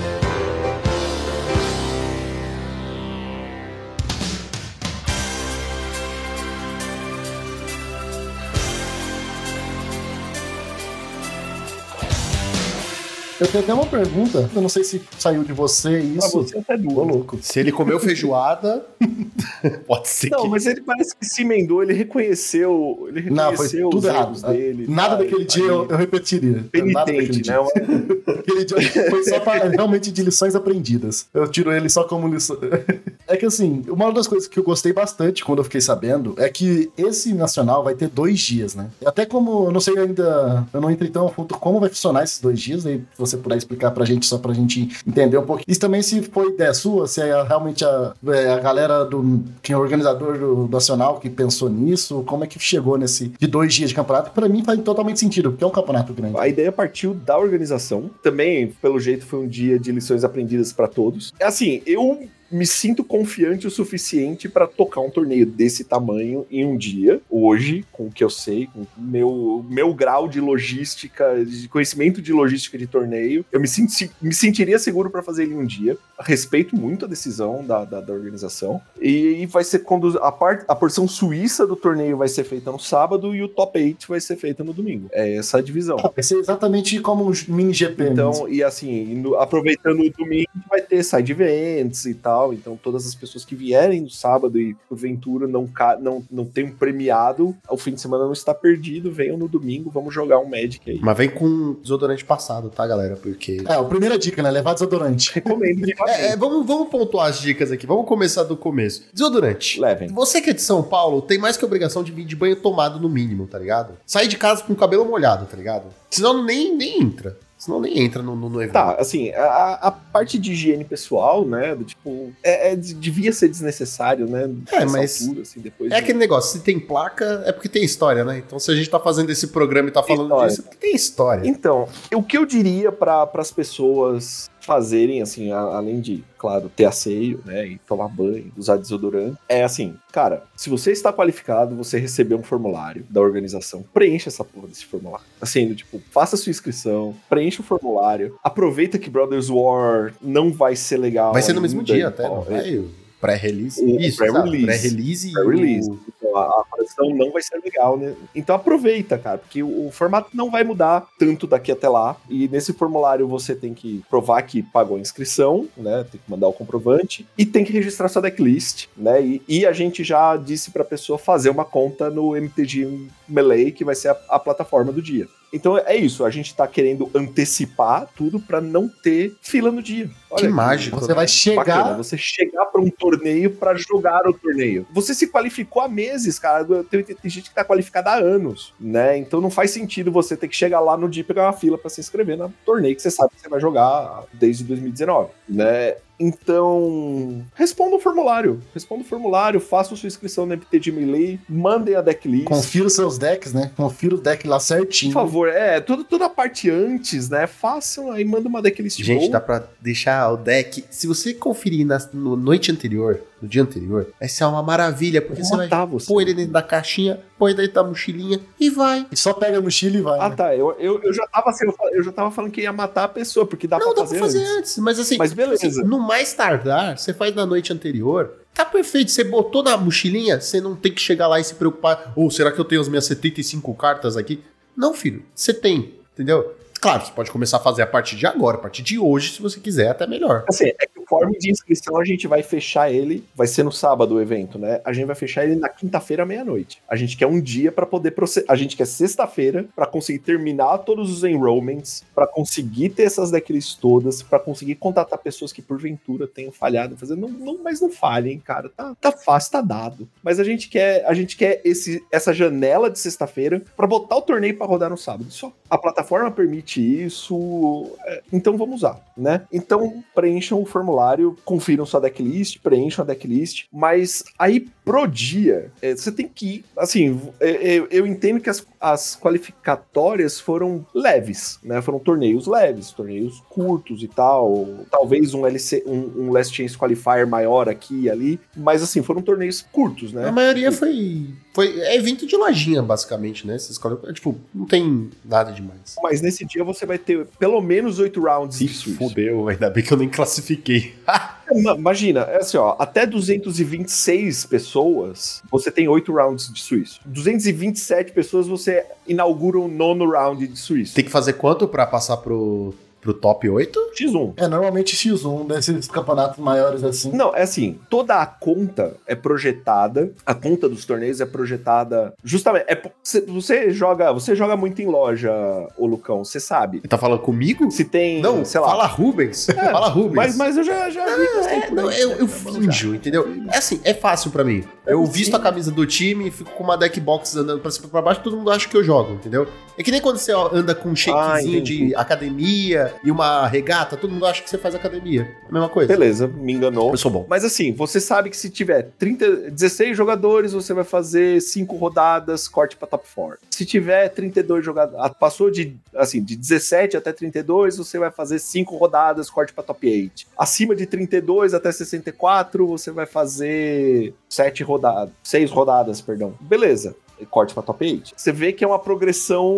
Eu tenho até uma pergunta, eu não sei se saiu de você isso. você até Ô, duas. louco. Se ele comeu feijoada, pode ser Não, que. mas ele parece que se emendou, ele reconheceu, ele Não, foi reconheceu tudo os errado. dele. Nada tá? daquele dia eu, eu repetiria. Penitente, dia. né? Aquele dia foi só pra, realmente de lições aprendidas. Eu tiro ele só como lição. É que assim, uma das coisas que eu gostei bastante quando eu fiquei sabendo é que esse nacional vai ter dois dias, né? Até como eu não sei ainda, eu não entrei tão a fundo como vai funcionar esses dois dias, aí se você puder explicar pra gente, só pra gente entender um pouco. Isso também se foi ideia sua, se é realmente a, é a galera do. Quem é organizador do nacional que pensou nisso, como é que chegou nesse de dois dias de campeonato? Pra mim faz totalmente sentido, porque é um campeonato grande. A ideia partiu da organização. Também, pelo jeito, foi um dia de lições aprendidas pra todos. É Assim, eu me sinto confiante o suficiente pra tocar um torneio desse tamanho em um dia, hoje, com o que eu sei, com meu, meu grau de logística, de conhecimento de logística de torneio. Eu me, senti- me sentiria seguro pra fazer ele em um dia. Respeito muito a decisão da, da, da organização. E, e vai ser quando a, part, a porção suíça do torneio vai ser feita no sábado e o top 8 vai ser feita no domingo. É essa a divisão. Vai ser exatamente como um mini GP mesmo. Então, e assim, aproveitando o domingo, vai ter side events e tal. Então, todas as pessoas que vierem no sábado e porventura não, não, não tem um premiado, o fim de semana não está perdido. Venham no domingo, vamos jogar um Magic aí. Mas vem com desodorante passado, tá, galera? Porque. É, a primeira dica, né? Levar desodorante. Recomendo. É, é, vamos, vamos pontuar as dicas aqui. Vamos começar do começo. Desodorante. Levem. Você que é de São Paulo tem mais que obrigação de vir de banho tomado no mínimo, tá ligado? Sair de casa com o cabelo molhado, tá ligado? Senão nem, nem entra. Senão nem entra no, no, no evento. Tá, assim, a, a parte de higiene pessoal, né? Do tipo, é, é- devia ser desnecessário, né? É, mas altura, assim, depois É de- aquele negócio, se tem placa, é porque tem história, né? Então se a gente tá fazendo esse programa e tá falando história. disso, é porque tem história. Então, o que eu diria para as pessoas fazerem, assim, a- além de, claro, ter asseio, né, e tomar banho, usar desodorante, é assim, cara, se você está qualificado, você recebeu um formulário da organização, preencha essa porra desse formulário. Assim, tipo, faça sua inscrição, preencha o formulário, aproveita que Brothers War não vai ser legal. Vai ser no mesmo dia até, então, não vai? O Pré-release? Isso, pré-release. Pré-release e Pré-release. A, a coleção não vai ser legal, né? Então aproveita, cara, porque o, o formato não vai mudar tanto daqui até lá. E nesse formulário você tem que provar que pagou a inscrição, né? Tem que mandar o comprovante e tem que registrar sua decklist, né? E, e a gente já disse pra pessoa fazer uma conta no MTG Melee, que vai ser a, a plataforma do dia. Então é isso, a gente tá querendo antecipar tudo pra não ter fila no dia. Que mágico. Você vai chegar. Bacana, você chegar pra um torneio pra jogar o torneio. Você se qualificou há meses, cara. Tem, tem- tem gente que tá qualificada há anos, né? Então não faz sentido você ter que chegar lá no dia e pegar uma fila pra se inscrever no torneio que você sabe que você vai jogar desde 2019, né? Então, responda o formulário. Responda o formulário, faça sua inscrição no MT de Melee, mandem a decklist. Confira os seus decks, né? Confira o deck lá Por certinho. favor, é, toda, toda a parte antes, né? Façam aí, manda uma decklist Gente, boa. dá pra deixar o deck. Se você conferir na no noite anterior, no dia anterior, vai ser uma maravilha, porque Vou você vai você. pôr ele dentro da caixinha, põe dentro da mochilinha e vai. E só pega no Chile e vai. Ah, né? tá. Eu, eu, eu, já tava, assim, eu já tava falando que ia matar a pessoa, porque dá não, pra dá fazer pra fazer antes. antes. Mas assim, Mas beleza. assim, no mais tardar, você faz na noite anterior. Tá perfeito. Você botou na mochilinha, você não tem que chegar lá e se preocupar. Ou será que eu tenho as minhas 75 cartas aqui? Não, filho. Você tem, entendeu? Claro, você pode começar a fazer a partir de agora, a partir de hoje, se você quiser, até melhor. Assim, é que o form de inscrição a gente vai fechar ele, vai ser no sábado o evento, né? A gente vai fechar ele na quinta-feira meia-noite. A gente quer um dia pra poder processar. A gente quer sexta-feira pra conseguir terminar todos os enrollments, pra conseguir ter essas decklists todas, pra conseguir contatar pessoas que porventura tenham falhado, fazer não, não, mas não falhem, cara. Tá, tá fácil, tá dado. Mas a gente quer, a gente quer esse, essa janela de sexta-feira pra botar o torneio pra rodar no sábado. Só a plataforma permite isso, é, então vamos usar, né? Então preencham o formulário, confiram sua decklist, preencham a decklist, mas aí pro dia, é, você tem que ir, assim, é, é, eu entendo que as, as qualificatórias foram leves, né? Foram torneios leves, torneios curtos e tal, talvez um LC, um, um Last Chance Qualifier maior aqui e ali, mas assim, foram torneios curtos, né? A maioria foi. Foi é evento de lojinha, basicamente, né? Coisas, tipo, não tem nada demais. Mas nesse dia você vai ter pelo menos oito rounds de Swiss. fudeu, ainda bem que eu nem classifiquei. Ma- Imagina, é assim, ó, até 226 pessoas, você tem 8 rounds de suíço. 227 pessoas, você inaugura um nono round de suíço. Tem que fazer quanto pra passar pro, pro top 8? X1. É, normalmente X1, desses campeonatos maiores assim. Não, é assim, toda a conta é projetada, a conta dos torneios é projetada justamente, é, você- você joga, você joga muito em loja, ô Lucão, você sabe. Tá falando comigo? Se tem, Não, sei lá, fala Rubens. fala Rubens. mas, mas eu já, já vi que você É, não, eu, eu finjo, entendeu? É assim, é fácil pra mim. Eu visto a camisa do time, fico com uma deck box andando pra cima e pra baixo, todo mundo acha que eu jogo, entendeu? É que nem quando você anda com um shakezinho entendi. de academia e uma regata, todo mundo acha que você faz academia. A mesma coisa. Beleza, me enganou. Eu sou bom. Mas assim, você sabe que se tiver 30, 16 jogadores, você vai fazer 5 rodadas, corte pra top 4. Se tiver 32 jogadores, passou de assim, de 17 até 32, você vai fazer 5 rodadas, corte pra top 8. Acima de 32 até 64, você vai fazer 7 rodadas, 6 rodadas, perdão. Beleza. Corte pra top 8. Você vê que é uma progressão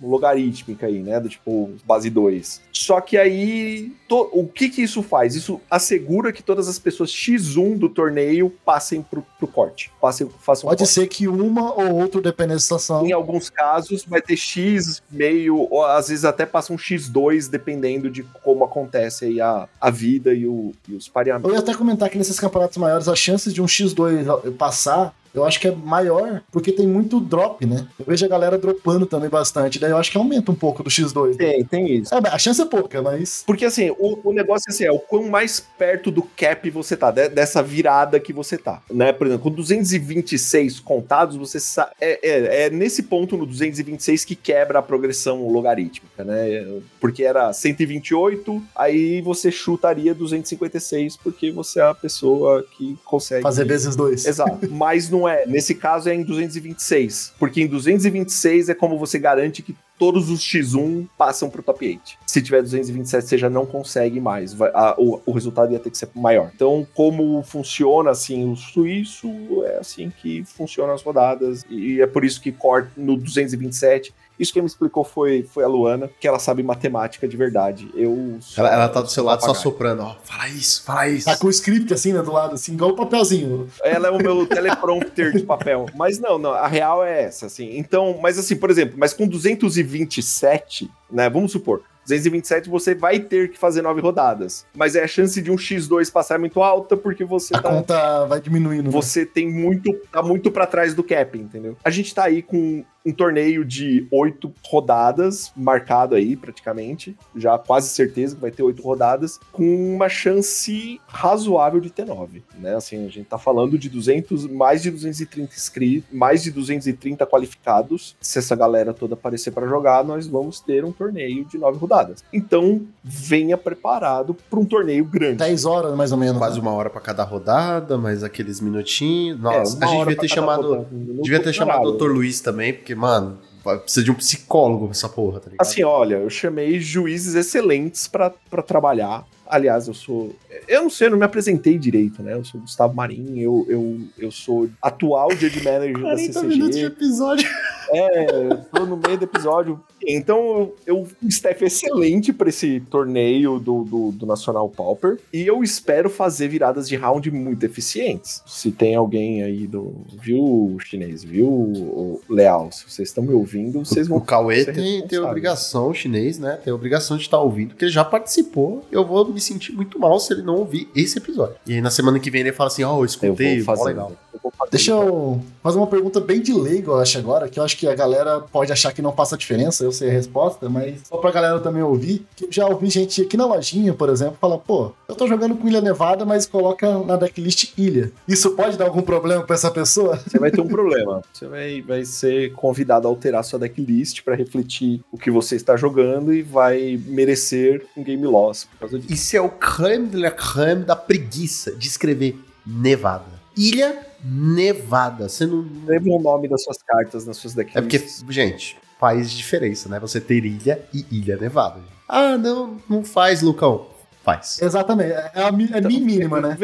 logarítmica aí, né? Do tipo, base 2. Só que aí, to- o que que isso faz? Isso assegura que todas as pessoas X1 do torneio passem pro, pro corte. Passem, façam Pode corte. ser que uma ou outra, dependendo da situação. Em alguns casos, vai ter X meio, ou às vezes até passa um X2, dependendo de como acontece aí a, a vida e, o- e os pareamentos. Eu ia até comentar que nesses campeonatos maiores, as chances de um X2 passar, eu acho que é maior, porque tem muito drop, né? Eu vejo a galera dropando também bastante, daí eu acho que aumenta um pouco do X2. Tem, tem isso. É, a chance é pouca, mas. Porque assim, o, o negócio assim, é o quão mais perto do cap você tá, de- dessa virada que você tá. Né? Por exemplo, com 226 contados, você sa- é, é, é nesse ponto no 226 que quebra a progressão logarítmica, né? Porque era 128, aí você chutaria 256, porque você é a pessoa que consegue. Fazer vezes dois. Exato. Mas não é. Nesse caso é em 226. Porque em 226 é como você garante que todos os X1 passam pro top 8. Se tiver 227, você já não consegue mais. Vai- a- o, o resultado ia ter que ser maior. Então, como funciona assim o suíço, é assim que funcionam as rodadas. E é por isso que corta no 227. Isso quem me explicou foi, foi a Luana, que ela sabe matemática de verdade. Eu. sou- Ela, ela tá do seu lado só soprando, ó. Fala isso, fala isso. Tá com o script assim, né, do lado, assim, igual o papelzinho. Ela é o meu teleprompter de papel. Mas não, não, a real é essa, assim. Então, mas assim, por exemplo, mas com 227, né, vamos supor, 227 você vai ter que fazer nove rodadas. Mas é a chance de um X2 passar é muito alta porque você A tá... conta vai diminuindo. né? Você tem muito, tá muito pra trás do cap, entendeu? A gente tá aí com um torneio de oito rodadas, marcado aí praticamente, já quase certeza que vai ter oito rodadas, com uma chance razoável de ter nove, né? Assim, a gente tá falando de 200, mais de 230 inscritos, mais de 230 qualificados. Se essa galera toda aparecer pra jogar, nós vamos ter um torneio de nove rodadas. Então, venha preparado pra um torneio grande. 10 horas, mais ou menos. Quase né? uma hora pra cada rodada, mais aqueles minutinhos. É, Nossa, uma a gente devia ter chamado. rodada. Devia ter chamado o. Dr. Luiz também, porque, mano, vai- precisa de um psicólogo essa porra, tá ligado? Assim, olha, eu chamei juízes excelentes pra trabalhar. Aliás, eu sou. Eu não sei, eu não me apresentei direito, né? Eu sou Gustavo Marim, eu, eu, eu sou atual Judge Manager da 40 minutos de CCG. episódio. É, eu tô no meio do episódio. Então, eu, eu um staff excelente pra esse torneio do, do, do Nacional Pauper. E eu espero fazer viradas de round muito eficientes. Se tem alguém aí do. Viu, chinês? Viu, o Leal? Se vocês estão me ouvindo, vocês vão O Cauê tem, tem obrigação, o chinês, né? Tem obrigação de estar ouvindo, porque ele já participou. Eu vou me sentir muito mal se ele não ouvir esse episódio. E aí na semana que vem ele fala assim: Ó, eu Eu escutei, vou mó fazer. legal. Eu vou fazer. Deixa eu fazer uma pergunta bem de leigo, eu acho, agora, que eu acho que a galera pode achar que não faça diferença, eu sei a resposta, mas só pra galera também ouvir, que eu já ouvi gente aqui na lojinha, por exemplo, falar, pô, eu tô jogando com Ilha Nevada, mas coloca na decklist Ilha. Isso pode dar algum problema pra essa pessoa? Você vai ter um problema. Você vai, vai ser convidado a alterar sua decklist pra refletir o que você está jogando e vai merecer um game loss por causa disso. Isso é o creme de la creme da preguiça de escrever Nevada. Ilha Nevada. Você não. Lembra o nome das suas cartas nas suas É porque, gente, faz diferença, né? Você ter ilha e ilha nevada. Ah, não, não faz, Lucão. Faz. Exatamente, é, a, mi- é Então, mínima, né?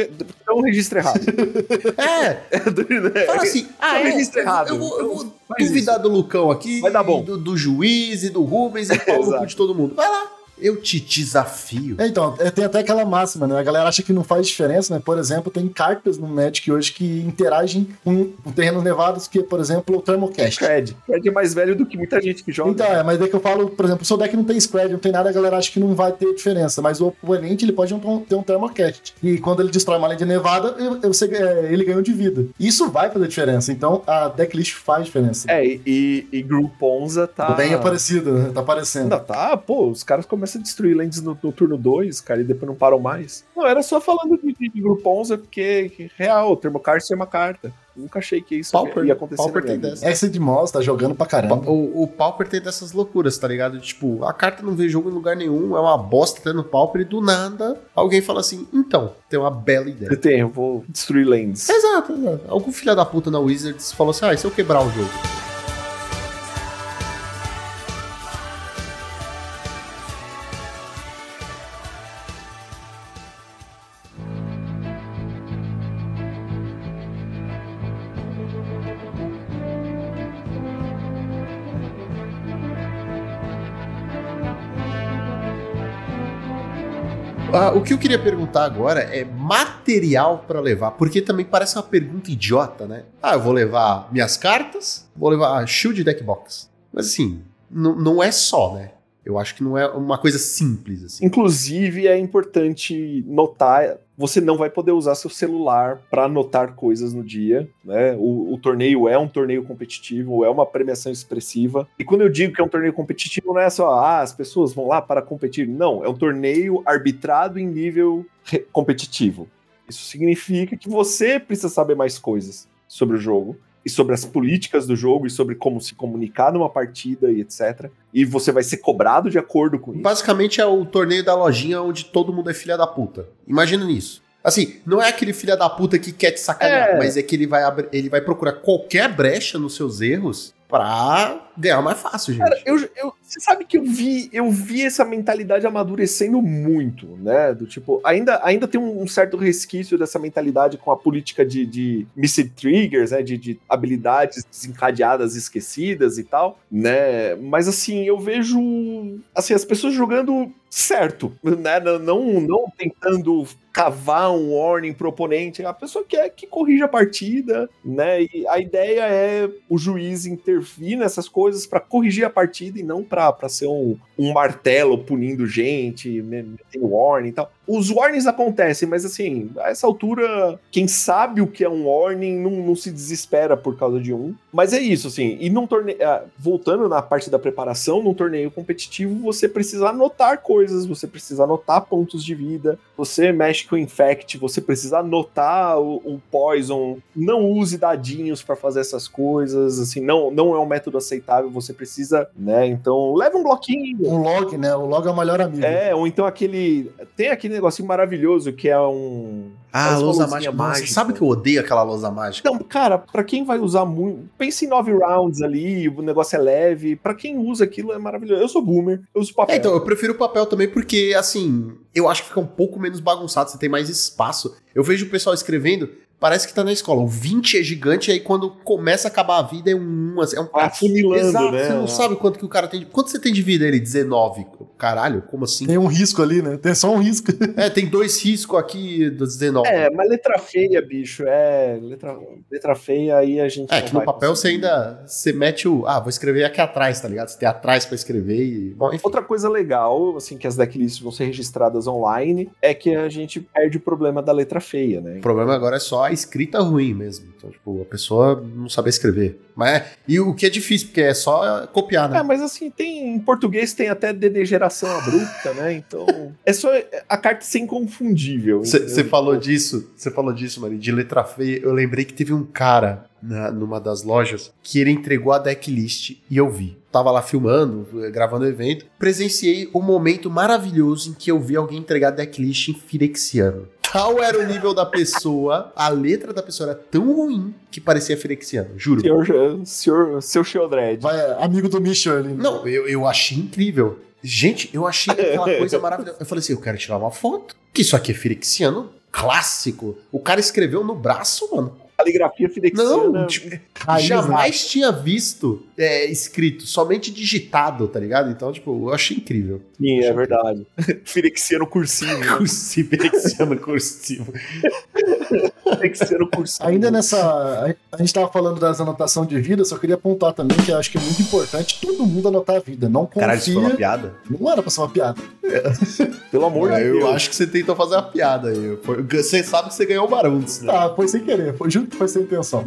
Então registra errado. É, fala assim, ah, Eu é, registro errado. Eu vou, eu vou duvidar do Lucão aqui, Vai dar bom. Do, do juiz e do Rubens e Exato. de todo mundo. Vai lá, eu te desafio. É, Então, é, tem até aquela máxima, né? A galera acha que não faz diferença, né? Por exemplo, tem cartas no Magic hoje que interagem com, com terrenos nevados, que, por exemplo, o Thermocast. Cred. Cred é mais velho do que muita gente que joga. Então, é, mas daí que eu falo, por exemplo, se o deck não tem spread, não tem nada, a galera acha que não vai ter diferença. Mas o oponente, ele pode ter um Thermocast. E quando ele destrói uma linha de nevada, eu- eu sei- é, ele ganhou de vida. Isso vai fazer diferença. Então, a decklist faz diferença. É, e, e, Gruponza tá. Bem aparecido, né? Tá aparecendo. Ainda tá, pô, os caras começam a destruir lands no, no turno 2, cara, e depois não param mais. Não, era só falando de, de, de Gruponza, porque, que, real, o Termocast é uma carta. Nunca achei que isso Pauper, ia acontecer. Pauper tem dessa. de Moss tá jogando pra caramba. O, o Pauper tem dessas loucuras, tá ligado? Tipo, a carta não vê jogo em lugar nenhum, é uma bosta tendo Pauper e do nada alguém fala assim: então, tem uma bela ideia. Eu tenho, eu vou destruir lands. Exato, exato. Algum filho da puta na Wizards falou assim: ah, e se eu quebrar o jogo? Ah, o que eu queria perguntar agora é material pra levar, porque também parece uma pergunta idiota, né? Ah, eu vou levar minhas cartas, vou levar shield deck box. Mas assim, não é só, né? Eu acho que não é uma coisa simples assim. Inclusive, é importante notar, você não vai poder usar seu celular para anotar coisas no dia, né? O, o torneio é um torneio competitivo, é uma premiação expressiva. E quando eu digo que é um torneio competitivo, não é só, ah, as pessoas vão lá para competir. Não, é um torneio arbitrado em nível competitivo. Isso significa que você precisa saber mais coisas sobre o jogo e sobre as políticas do jogo e sobre como se comunicar numa partida e etc. E você vai ser cobrado de acordo com isso. Basicamente é o torneio da lojinha onde todo mundo é filha da puta. Imagina nisso. Assim, não é aquele filha da puta que quer te sacanear, É. mas é que ele vai, ele vai procurar qualquer brecha nos seus erros pra ganhar mais fácil, gente. Cara, eu, eu- você sabe que eu vi, eu vi essa mentalidade amadurecendo muito, né? Do tipo, ainda, ainda tem um, um certo resquício dessa mentalidade com a política de, de missed triggers, né? De, de habilidades desencadeadas, esquecidas e tal, né? Mas assim, eu vejo assim, as pessoas jogando certo, né? Não, não tentando cavar um warning pro oponente. A pessoa quer que corrija a partida, né? E a ideia é o juiz intervir nessas coisas pra corrigir a partida e não pra ser um, um martelo punindo gente, me- metendo warning e tal. Os warnings acontecem, mas assim, a essa altura, quem sabe o que é um warning não, não se desespera por causa de um. Mas é isso, assim. E num torneio. ah, Voltando na parte da preparação, num torneio competitivo, você precisa anotar coisas, você precisa anotar pontos de vida, você mexe com o infect, você precisa anotar o, o poison. Não use dadinhos pra fazer essas coisas, assim, não, não é um método aceitável, você precisa, né? Então, leva um bloquinho. Um log, né? O log é o melhor amigo. É, ou então aquele. Tem aquele negocinho maravilhoso que é um. Ah, Aquelas lousa luzinha mágica. Nossa, mágica. sabe que eu odeio aquela lousa mágica? Então, cara, pra quem vai usar muito. Pense em nove rounds ali, o negócio é leve. Pra quem usa aquilo é maravilhoso. Eu sou boomer, eu uso papel. É, então, eu prefiro o papel também porque, assim, eu acho que fica um pouco menos bagunçado, você tem mais espaço. Eu vejo o pessoal escrevendo, parece que tá na escola. O 20 é gigante, aí quando começa a acabar a vida é um 1, assim, é um Vai afunilando, Exato, né? Você não sabe quanto que o cara tem de... Quanto você tem de vida? Ele, 19. Caralho, como assim? Tem um risco ali, né? Tem só um risco. É, tem dois riscos aqui dos 19. É, mas letra feia, bicho, é. Letra, letra feia, aí a gente. É, que no papel você conseguir. ainda. Você mete o. Ah, vou escrever aqui atrás, tá ligado? Você tem atrás pra escrever e. Bom, enfim. Outra coisa legal, assim, que as decklists vão ser registradas online, é que a gente perde o problema da letra feia, né? O problema agora é só a escrita ruim mesmo. Então, tipo, a pessoa não saber escrever. Mas, e o que é difícil, porque é só copiar, né? É, mas assim, tem em português tem até degeneração abrupta, né? Então, é só a carta ser inconfundível. Você falou disso, você falou disso, Mari, de letra feia. Eu lembrei que teve um cara na- numa das lojas que ele entregou a decklist e eu vi. Tava lá filmando, gravando o evento. Presenciei um momento maravilhoso em que eu vi alguém entregar a decklist em firexiano. Tal era o nível da pessoa, a letra da pessoa era tão ruim que parecia firexiano, juro. Senhor, senhor, seu Sheldred. Vai, amigo do né? Não, eu, eu achei incrível. Gente, eu achei aquela coisa maravilhosa. Eu falei assim, eu quero tirar uma foto. Que isso aqui é firexiano clássico. O cara escreveu no braço, mano. Caligrafia fidexiana. Não, tipo, jamais tinha visto é, escrito, somente digitado, tá ligado? Então, tipo, eu achei incrível. Sim, é verdade. fidexiano cursivo. Cursivo, firexiano cursivo. fidexiano cursivo. Ainda nessa. A gente tava falando das anotações de vida, só queria apontar também que eu acho que é muito importante todo mundo anotar a vida. Não confia. Caralho, isso foi uma piada? Não era pra ser uma piada. Pelo amor de É, eu Deus. acho que você tentou fazer uma piada aí. Você sabe que você ganhou o Baruntos, né? Ah, foi sem querer, foi, juro que foi sem intenção.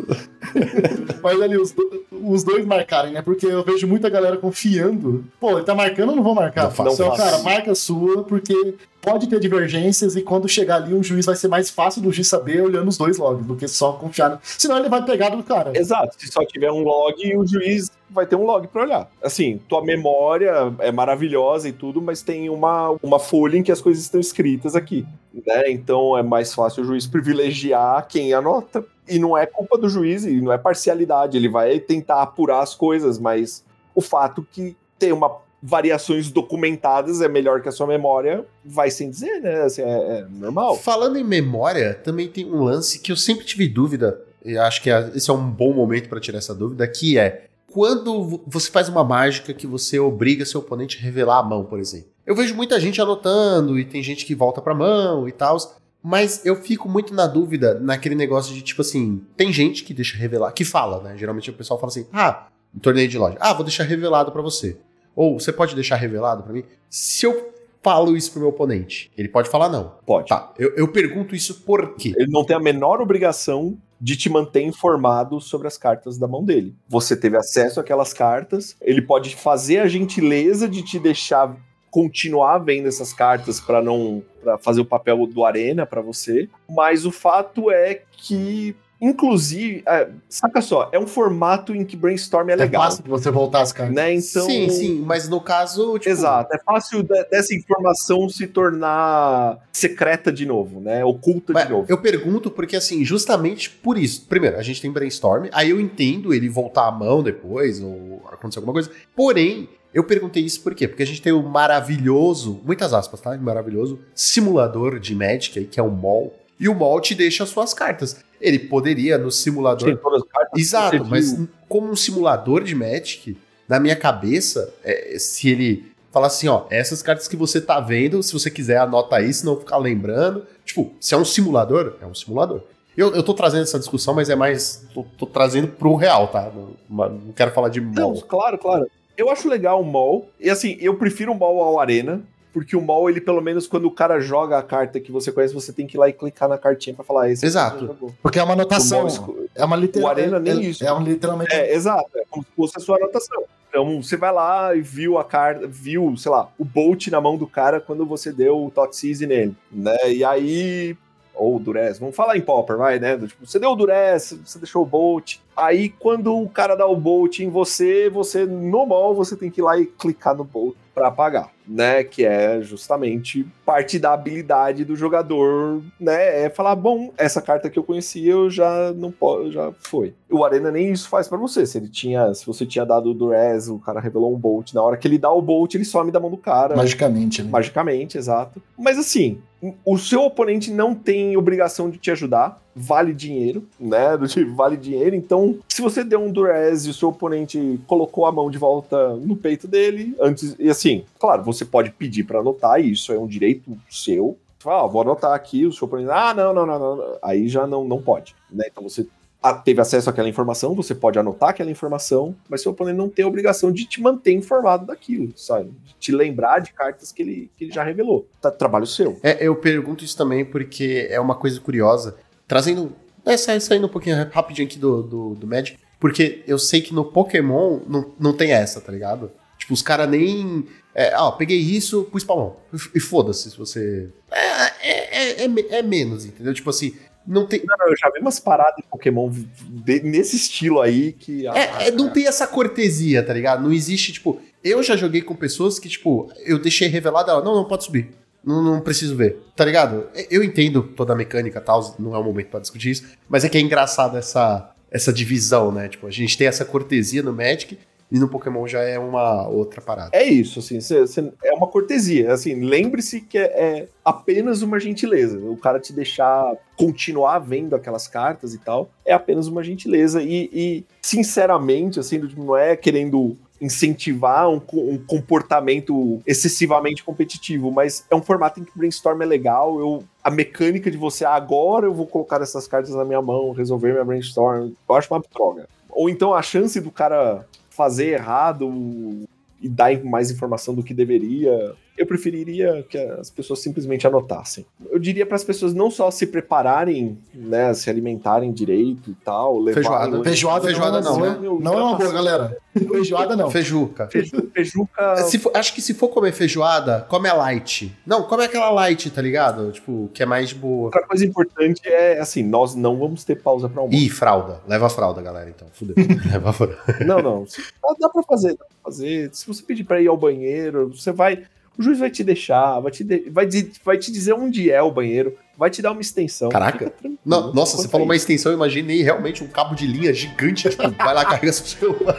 Mas ali, os, do- os dois marcarem, né? Porque eu vejo muita galera confiando. Pô, ele tá marcando, eu não vou marcar. Não faço Então, cara, marca a sua, porque pode ter divergências e quando chegar ali, um juiz vai ser mais fácil do juiz saber olhando os dois logs do que só confiar. Senão ele vai pegar do cara. Exato. Se só tiver um log, o juiz vai ter um log pra olhar. Assim, tua memória é maravilhosa e tudo, mas tem uma, uma folha em que as coisas estão escritas aqui. Né? Então é mais fácil o juiz privilegiar quem anota. E não é culpa do juiz, e não é parcialidade. Ele vai tentar apurar as coisas, mas o fato que tem uma variações documentadas é melhor que a sua memória, vai sem dizer, né? Assim, é, é normal. Falando em memória, também tem um lance que eu sempre tive dúvida, e acho que é- esse é um bom momento para tirar essa dúvida, que é quando vo- você faz uma mágica que você obriga seu oponente a revelar a mão, por exemplo. Eu vejo muita gente anotando e tem gente que volta pra mão e tal. Mas eu fico muito na dúvida naquele negócio de tipo assim: tem gente que deixa revelar, que fala, né? Geralmente o pessoal fala assim: ah, um torneio de loja, ah, vou deixar revelado pra você. Ou você pode deixar revelado pra mim? Se eu falo isso pro meu oponente, ele pode falar não. Pode. Tá, eu, eu pergunto isso por quê? Ele não tem a menor obrigação de te manter informado sobre as cartas da mão dele. Você teve acesso àquelas cartas, ele pode fazer a gentileza de te deixar continuar vendo essas cartas para não para fazer o papel do arena para você, mas o fato é que Inclusive, é, saca só, é um formato em que brainstorm é legal. É fácil de você voltar as cartas. Né? Então, sim, sim, mas no caso. Tipo... Exato, é fácil de, dessa informação se tornar secreta de novo, né? Oculta mas de novo. Eu pergunto porque, assim, justamente por isso. Primeiro, a gente tem brainstorm, aí eu entendo ele voltar a mão depois, ou acontecer alguma coisa. Porém, eu perguntei isso por quê? Porque a gente tem o maravilhoso, muitas aspas, tá? Maravilhoso simulador de Magic aí, que é o MOL. E o MOL te deixa as suas cartas. Ele poderia no simulador. Tem todas as cartas Exato, mas como um simulador de Magic, na minha cabeça, é, se ele falar assim, ó, essas cartas que você tá vendo, se você quiser anota aí, se não ficar lembrando. Tipo, se é um simulador, é um simulador. Eu, eu tô trazendo essa discussão, mas é mais. Tô, tô trazendo pro real, tá? Não, não quero falar de Não, claro, claro. Eu acho legal o mall. E assim, eu prefiro o mall ao arena. Porque o mall, ele pelo menos quando o cara joga a carta que você conhece, você tem que ir lá e clicar na cartinha pra falar esse. Exato. jogou. Porque é uma anotação. mall É uma literal. O Arena nem é, isso. É um literalmente. É, exato. É como se fosse a sua anotação. Então, você vai lá e viu a carta, viu, sei lá, o Bolt na mão do cara quando você deu o Toxise nele, né? E aí. Ou o Durez, vamos falar em Popper, vai, né? Tipo, você deu o Durez, você deixou o Bolt. Aí, quando o cara dá o Bolt em você, você, no mall, você tem que ir lá e clicar no Bolt pra apagar, né? Que é justamente parte da habilidade do jogador, né? É falar, bom, essa carta que eu conhecia, eu já não posso, já foi. O Arena nem isso faz pra você. Se ele tinha, se você tinha dado o Durez, o cara revelou um Bolt, na hora que ele dá o Bolt, ele some da mão do cara. Magicamente, né? Magicamente, exato. Mas assim, o seu oponente não tem obrigação de te ajudar. Vale dinheiro, né? Do tipo, vale dinheiro. Então, se você deu um Durez e o seu oponente colocou a mão de volta no peito dele, antes. E assim, claro, você pode pedir pra anotar, e isso é um direito seu. Você fala, ah, vou anotar aqui, o seu oponente. Ah, não, não, não, não. Aí já não, não pode. Né? Então você a- teve acesso àquela informação, você pode anotar aquela informação, mas seu oponente não tem a obrigação de te manter informado daquilo, sabe? De te lembrar de cartas que ele, que ele já revelou. Tá, trabalho seu. É, eu pergunto isso também porque é uma coisa curiosa. Trazendo. É, sa- saindo um pouquinho rapidinho aqui do, do, do Magic. Porque eu sei que no Pokémon não, não tem essa, tá ligado? Tipo, os caras nem. É, ó, peguei isso, pus pra mão. E foda-se se você. É, é, é, é é menos, entendeu? Tipo assim, não tem. Não, não, eu já vi umas paradas em Pokémon de- nesse estilo aí que. ah, É, é, não tem essa cortesia, tá ligado? Não existe, tipo. Eu já joguei com pessoas que, tipo, eu deixei revelado ela, não, não pode subir. Não, não preciso ver, tá ligado? Eu entendo toda a mecânica e tal, não é o momento pra discutir isso, mas é que é engraçado essa, essa divisão, né? Tipo, a gente tem essa cortesia no Magic e no Pokémon já é uma outra parada. É isso, assim, cê- cê- é uma cortesia. Assim, lembre-se que é, é apenas uma gentileza. O cara te deixar continuar vendo aquelas cartas e tal, é apenas uma gentileza. E, e, sinceramente, assim, tipo, não é querendo incentivar um, um comportamento excessivamente competitivo, mas é um formato em que brainstorm é legal. Eu, a mecânica de você, ah, agora eu vou colocar essas cartas na minha mão, resolver minha brainstorm, eu acho uma droga. Ou então a chance do cara fazer errado e dar mais informação do que deveria. Eu preferiria que as pessoas simplesmente anotassem. Eu diria para as pessoas não só se prepararem, né, se alimentarem direito e tal, levar Feijoada. Feijoada, Feijoada não, não, é- não é uma boa, galera. Feijoada não. Feijuca. Feiju- Feijuca. Se for- acho que se for comer feijoada, come a light. Não, come aquela light, tá ligado? Tipo, que é mais de boa. Outra coisa importante é assim, nós não vamos ter pausa para almoço. Ih, fralda. Leva a fralda, galera, então. Fudeu. Leva a fralda. Não, não. Dá, dá pra fazer, dá pra fazer. Se você pedir pra ir ao banheiro, você vai. O juiz vai te deixar, vai te, de- vai, di- vai te dizer onde é o banheiro, vai te dar uma extensão. Caraca. Não, nossa, você falou uma extensão, eu imaginei realmente um cabo de linha gigante, tipo, vai lá, carrega seu celular.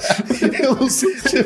Eu não sei se...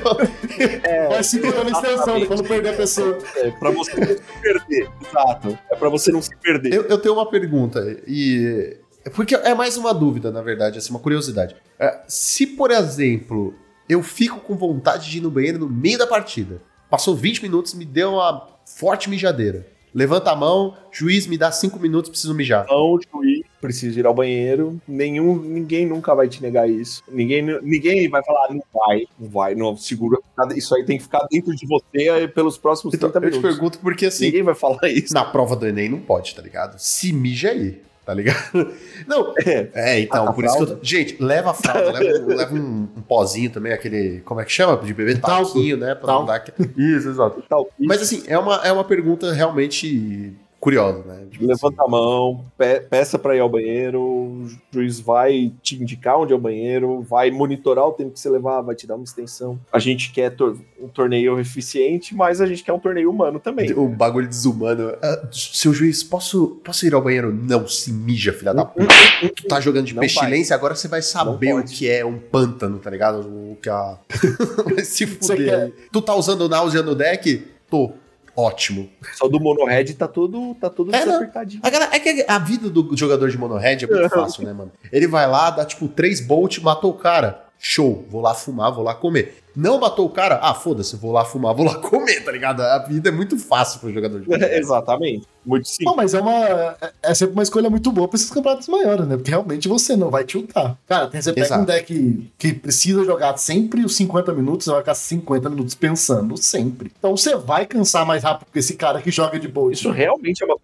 Vai segurando a extensão quando perder a pessoa. É, pra você não se perder. Exato. É pra você não se perder. Eu, eu tenho uma pergunta, e... Porque é mais uma dúvida, na verdade, assim, uma curiosidade. É, se, por exemplo, eu fico com vontade de ir no banheiro no meio da partida, Passou 20 minutos, me deu uma forte mijadeira. Levanta a mão, juiz, me dá 5 minutos, preciso mijar. Não, juiz, precisa ir ao banheiro. Nenhum, ninguém nunca vai te negar isso. Ninguém, ninguém vai falar, não vai, não vai, não, segura. Isso aí tem que ficar dentro de você aí pelos próximos Então, 30 eu te minutos. pergunto porque assim, Ninguém vai falar isso. na prova do Enem não pode, tá ligado? Se mija aí, tá ligado? Não, É. é, então, A por isso que eu. Gente, leva a fralda, leva, um, leva um, um pozinho também, aquele. Como é que chama? De beber Talco. talquinho, né? Pra não dar. Isso, exato. Tal, Mas assim, é uma, é uma pergunta realmente curiosa, né? Tipo Levanta a mão, pe- peça pra ir ao banheiro, o juiz vai te indicar onde é o banheiro, vai monitorar o tempo que você levar, vai te dar uma extensão. A gente quer tor- um torneio eficiente, mas a gente quer um torneio humano também. O bagulho desumano. Ah, seu juiz, posso, posso ir ao banheiro? Não, se mija, filha da puta. Tu tá jogando de Não pestilência, agora você vai saber o que é um pântano, tá ligado? O que a. vai se fuder. quer- Tu tá usando náusea no deck? Tô. Ótimo. Só do monohead tá todo, tá todo É, não. desapertadinho. A galera- é que a vida do jogador de monohead é muito fácil, né, mano? Ele vai lá, dá tipo 3 bolt, matou o cara. Show, vou lá fumar, vou lá comer. Não matou o cara? Ah, foda-se, vou lá fumar, vou lá comer, tá ligado? A vida é muito fácil pro jogador de monohead. Exatamente. Muito simples. Bom, mas é uma. é- É sempre uma escolha muito boa pra esses campeonatos maiores, né? Porque realmente você não vai tiltar. Cara, tem, você pega Exato. um deck que precisa jogar sempre os 50 minutos, você vai ficar 50 minutos pensando, sempre. Então você vai cansar mais rápido que esse cara que joga de boa. Isso realmente é uma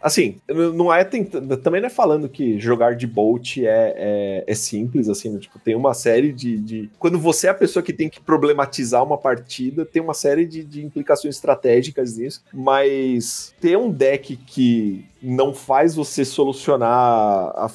Assim, não é tentando, também não é falando que jogar de Bolt é, é, é simples, assim, né? tipo, tem uma série de, de- Quando você é a pessoa que tem que problematizar uma partida, tem uma série de, de implicações estratégicas nisso, mas ter um deck que não faz você solucionar a-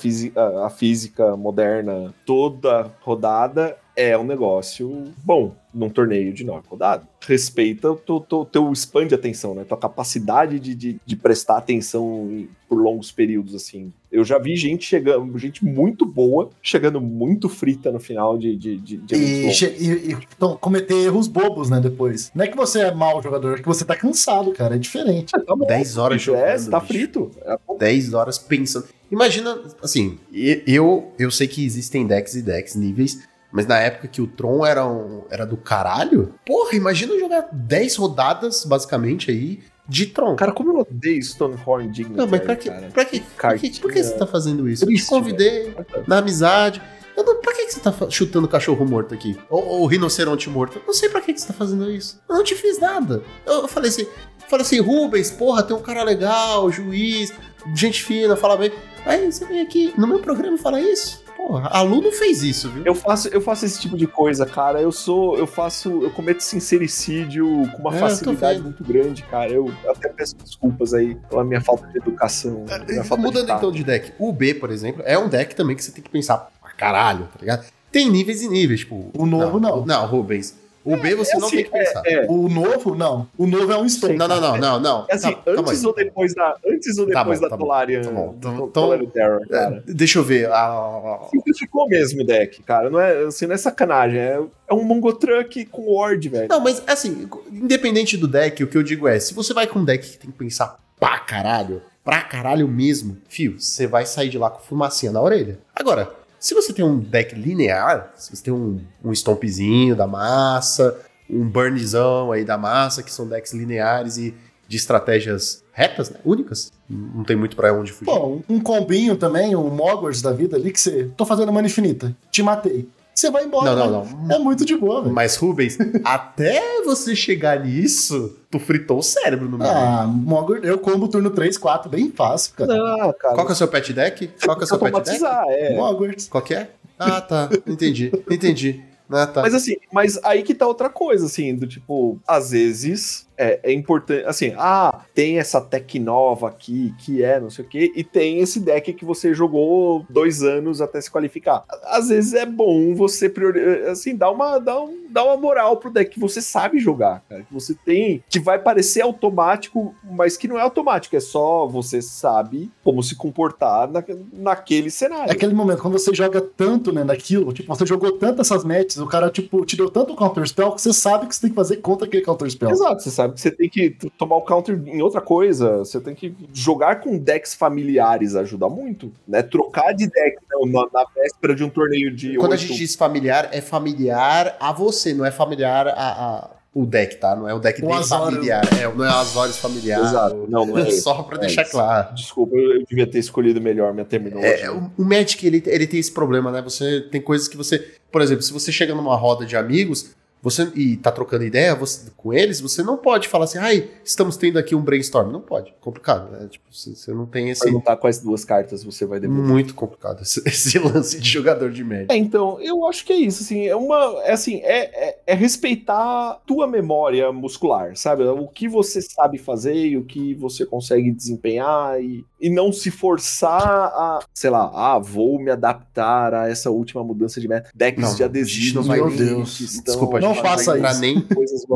a física moderna toda rodada é um negócio bom num torneio de nove rodadas. Respeita o teu, teu, teu span de atenção, né? Tua capacidade de, de, de prestar atenção em- por longos períodos, assim. Eu já vi gente chegando, gente muito boa, chegando muito frita no final de, de, de, de eventos E, e- e, então, cometer erros bobos, né, depois. Não é que você é mau jogador, é que você tá cansado, cara. É diferente. Tá bom, 10 horas bicho, é, jogando, tá bicho. frito. É, 10 horas pensando. Imagina, assim, eu, eu sei que existem decks e decks, níveis, mas na época que o Tron era, um- era do caralho, porra, imagina jogar 10 rodadas, basicamente, aí, de Tron. Cara, como eu odeio Stonehorn Dignity. não, mas pra que, cara. pra, que, pra, que, por que você tá fazendo isso? eu te triste, convidei na amizade. Eu não, pra que, que você tá chutando cachorro morto aqui? Ou, ou rinoceronte morto? Eu não sei pra que, que você tá fazendo isso. Eu não te fiz nada. Eu, eu falei assim, falei assim, Rubens, porra, tem um cara legal, juiz, gente fina, fala bem. Aí você vem aqui no meu programa e fala isso? Porra, aluno fez isso, viu? Eu faço, eu faço esse tipo de coisa, cara. Eu sou, eu faço, eu cometo sincericídio com uma É, facilidade muito grande, cara. Eu até peço desculpas aí pela minha falta de educação. minha falta Mudando de então de deck, o B, por exemplo, é um deck também que você tem que pensar pra caralho, tá ligado? Tem níveis e níveis, tipo. O novo, não. Não, Rubens. O B você é não assim, tem que pensar. É, O novo, não. O novo é um stone. Não, não, não, não, não. é assim, Tá, antes aí. ou depois da, antes ou Tá depois bom, da tá bom. Tolarian, Tá bom. Então- do então- Tolarian Terror, cara. É, Deixa eu ver. a- Simplificou mesmo o deck, cara. Não é, assim, não é sacanagem. É, é um Mongo Truck com Ward, velho. Não, mas assim, independente do deck, o que eu digo é: se você vai com um deck que tem que pensar pra caralho, pra caralho mesmo, fio, você vai sair de lá com fumacinha na orelha. Agora, se você tem um deck linear, se você tem um, um stompzinho da massa, um burnzão aí da massa, que são decks lineares e de estratégias retas, né? Únicas. Não tem muito pra onde fugir. Pô, um combinho também, um Mogwarts da vida ali, que você. Tô fazendo mana infinita. Te matei. Você vai embora. não, não, né? não. É muito de boa, velho. Mas, Rubens, até você chegar nisso, tu fritou o cérebro no meio. Ah, Mogwart, eu combo turno 3, 4, bem fácil, cara. Não, cara. Qual que é o seu pet deck? Qual que é o seu pet deck? é. Mogwarts. Qual que é? Ah, tá. Entendi. Entendi. Ah, tá. Mas assim, mas aí que tá outra coisa, assim, do tipo, às vezes é, é importante, assim, ah, tem essa tech nova aqui, que é não sei o quê, e tem esse deck que você jogou dois anos até se qualificar. Às vezes é bom você, priori- assim, dar uma, dar, um, dar uma moral pro deck que você sabe jogar, cara, que você tem, que vai parecer automático, mas que não é automático, é só você sabe como se comportar na, naquele É cenário. aquele momento, quando você joga tanto, né, naquilo, tipo, você jogou tanto essas matches, o cara, tipo, te deu tanto counter spell que você sabe que você tem que fazer contra aquele counter spell. Exato, você sabe que você tem que tomar o counter em outra coisa, você tem que jogar com decks familiares ajuda muito, né? Trocar de deck né, na, na véspera de um torneio de Quando a oito- gente diz familiar, é familiar a você, não é familiar a, a- o deck, tá? Não é o deck O Azorius. familiar. É, não é o Azorius familiar. Exato. Não, não é. Só pra É deixar esse. claro. Desculpa, eu eu devia ter escolhido melhor minha terminologia. É, o, o Magic, ele, ele tem esse problema, né? Você tem coisas que você. Por exemplo, se você chega numa roda de amigos você e tá trocando ideia você- com eles, você não pode falar assim, ai, estamos tendo aqui um brainstorm. Não pode. Complicado, né? Tipo, você, você não tem esse. Perguntar quais duas cartas você vai devolver. Muito complicado esse, esse lance de jogador de Magic. É, então, eu acho que é isso, assim, é uma, é assim, é, é, é respeitar tua memória muscular, sabe? O que você sabe fazer e o que você consegue desempenhar e, e não se forçar a, sei lá, ah, vou me adaptar a essa última mudança de meta. Decks Não, de adesivos, Meu Deus. estão- Desculpa, Não gente não faça isso. nem.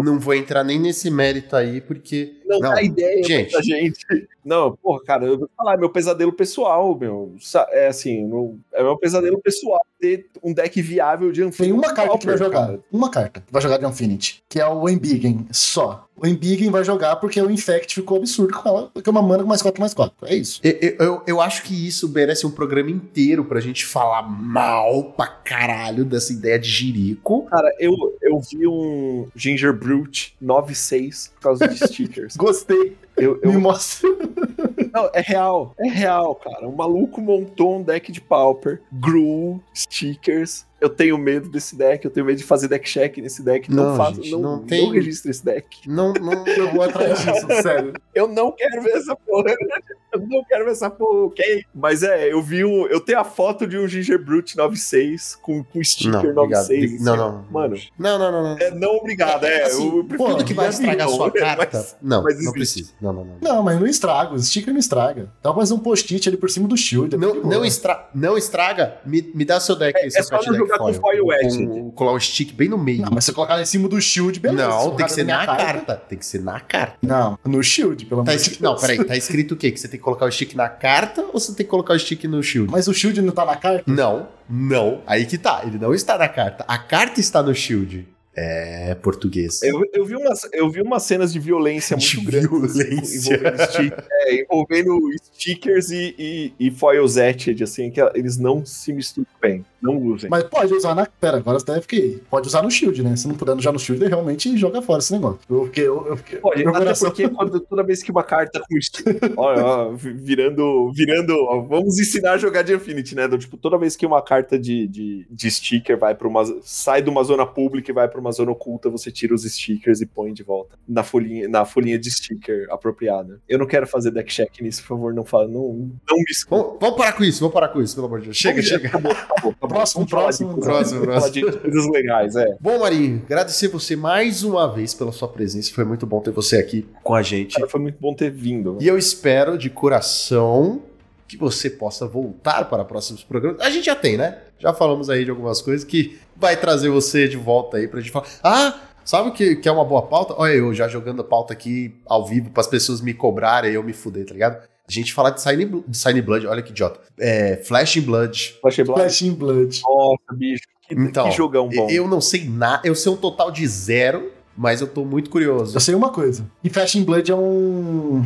Não vou entrar nem nesse mérito aí, porque. Não, dá ideia gente. pra gente. Não, porra, cara, eu vou falar, é meu pesadelo pessoal, meu. É assim, no- é meu pesadelo pessoal ter um deck viável de Tem Infinity uma carta que vai jogar. cara. Uma carta que vai jogar de Infinity, que é o Embiggen, só. O Embiggen vai jogar porque o Infect ficou absurdo com ela, porque é uma mana com mais 4 mais 4. É isso. Eu, eu- eu, acho que isso merece um programa inteiro pra gente falar mal pra caralho dessa ideia de jirico. Cara, eu, eu vi um Ginger Brute 9.6 por causa de stickers. Gostei. Eu, eu- Me mostra. não, é real, é real, cara. O maluco montou um deck de Pauper, Gruul, stickers. Eu tenho medo desse deck, eu tenho medo de fazer deck check nesse deck. Não, Não, faço, gente, não, não não, tem- registre esse deck. Não, não. Eu vou atrás disso, sério. Eu não quero ver essa porra. Eu não quero ver essa porra, ok? Mas é, eu vi um. Eu tenho a foto de um Ginger Brute 96 com, com sticker Não, obrigado. 96. Não, não. Mano, Não, não, não. não. é, não obrigado. É, Assim, eu prefiro Tudo que vai não, estragar a sua carta. mas- não, mas não precisa. Não, não, não. Não, mas não estraga. O sticker não estraga. Dá pra fazer um post-it ali por cima do shield. é Não, não, estra não estraga. Me, me dá seu deck. É- seu é só não jogar com foil colar um stick bem no meio. Não, mas se você colocar em cima do shield, beleza. Não, tem que ser na carta. Tem que ser na carta. Não, no shield, pelo Tá amor de escrito, Deus. não, peraí. Tá escrito o quê? Que você tem que colocar o stick na carta ou você tem que colocar o stick no shield? Mas o shield não tá na carta? Não, não. Aí que tá. Ele não está na carta. A carta está no shield. É português. Eu, eu, vi umas, eu vi umas cenas de violência De muito grandes. violência. Envolvendo, stick- é, envolvendo stickers e, e, e foils etched, assim, que eles não se misturam bem. Não usem. Mas pode usar na. Pera, agora até fiquei. Pode usar no shield, né? Se não puder usar no shield, ele realmente joga fora esse negócio. Porque eu, eu fiquei. Pode, até coração- porque quando, toda vez que uma carta com sticker. Olha, ó, vi- virando. virando ó, vamos ensinar a jogar de Infinity, né? Do, tipo, toda vez que uma carta de, de, de sticker vai para uma. sai de uma zona pública e vai para uma zona oculta, você tira os stickers e põe de volta na folhinha, na folhinha de sticker apropriada. Eu não quero fazer deck check nisso, por favor, não fala. Não, não me escuta. Vamos, vamos parar com isso, vamos parar com isso, pelo amor de Deus. Chega, Vamos- chega. Acabou, acabou, acabou. Próximo, próximo, próximo, de coisas legais, é. Bom, Marinho, agradecer você mais uma vez pela sua presença. Foi muito bom ter você aqui com a gente. Cara, foi muito bom ter vindo. E eu espero de coração que você possa voltar para próximos programas. A gente já tem, né? Já falamos aí de algumas coisas que vai trazer você de volta aí pra gente falar. Ah, sabe o que, que é uma boa pauta? Olha, eu já jogando a pauta aqui ao vivo para as pessoas me cobrarem e eu me fuder, tá ligado? A gente falar de Sign, de Sign Blood, olha que idiota. É, Flash in Blood. Flash Blood. Flash in Blood. Nossa, bicho. Que, Então, que jogão bom. Eu não sei nada, eu sei um total de zero, mas eu tô muito curioso. Eu sei uma coisa. E Flash in Blood é um.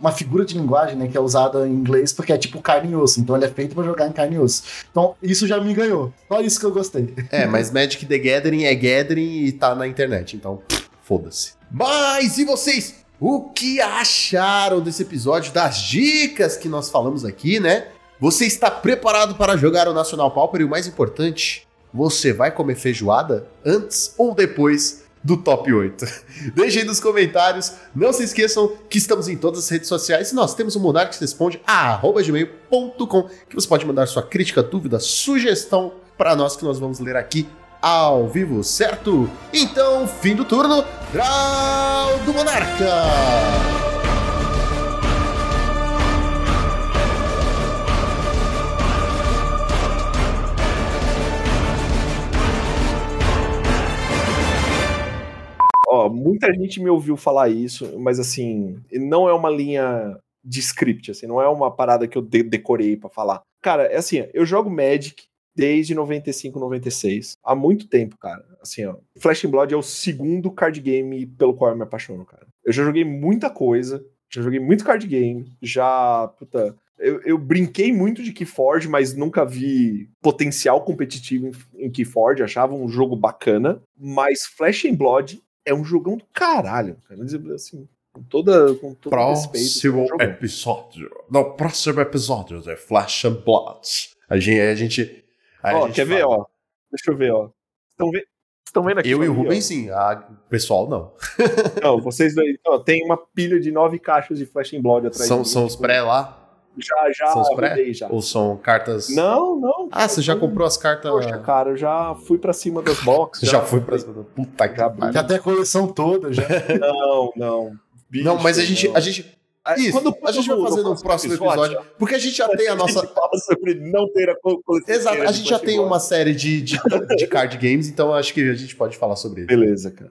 Uma figura de linguagem, né, que é usada em inglês porque é tipo carne e osso. Então ele é feito pra jogar em carne e osso. Então isso já me ganhou. Só isso que eu gostei. É, mas Magic the Gathering é Gathering e tá na internet, então foda-se. Mas e vocês? O que acharam desse episódio das dicas que nós falamos aqui, né? Você está preparado para jogar o Nacional Pauper e o mais importante, você vai comer feijoada antes ou depois do top 8? Deixem nos comentários. Não se esqueçam que estamos em todas as redes sociais. Nós temos o Monarques Responde, arroba gmail.com, que você pode mandar sua crítica, dúvida, sugestão para nós que nós vamos ler aqui ao vivo, certo? Então, fim do turno, Draw do Monarca! Ó, muita gente me ouviu falar isso, mas assim, não é uma linha de script, assim, não é uma parada que eu de- decorei pra falar. Cara, é assim, eu jogo Magic desde 95, 96, há muito tempo, cara. Assim, ó, Flash and Blood é o segundo card game pelo qual eu me apaixono, cara. Eu já joguei muita coisa, já joguei muito card game, já, puta, eu, eu brinquei muito de Keyforge, mas nunca vi potencial competitivo em, em Keyforge, achava um jogo bacana, mas Flash and Blood é um jogão do caralho, cara. Assim, com toda, com todo respeito. Próximo é um jogão. episódio. No próximo episódio de Flash and Blood. A gente. A gente, aí a Ó, gente quer ver, fala. ó? Deixa eu ver, ó. Estão ve estão vendo aqui? Eu e o Rubens, sim. A, o pessoal, não. Não, vocês dois. Ó, tem uma pilha de nove caixas de Flash and Blood atrás São, de mim, são os tipo, pré lá? Já, já, são os pré? já. Ou são cartas. Não, não. Ah, você já comprou as cartas. Poxa, cara, eu já fui pra cima das boxes. já, foi pra. Puta que Já pariu. Já tem a coleção toda, já. Não, não. Bicho, Não, mas a gente. não. A gente Ah, isso, quando- a gente vai no- fazer no próximo episódio. Porque a gente já tem a nossa. gente fala sobre não ter a coleção Exato, a gente já tem uma série de, de, de card games, então acho que a gente pode falar sobre ele. Beleza, cara.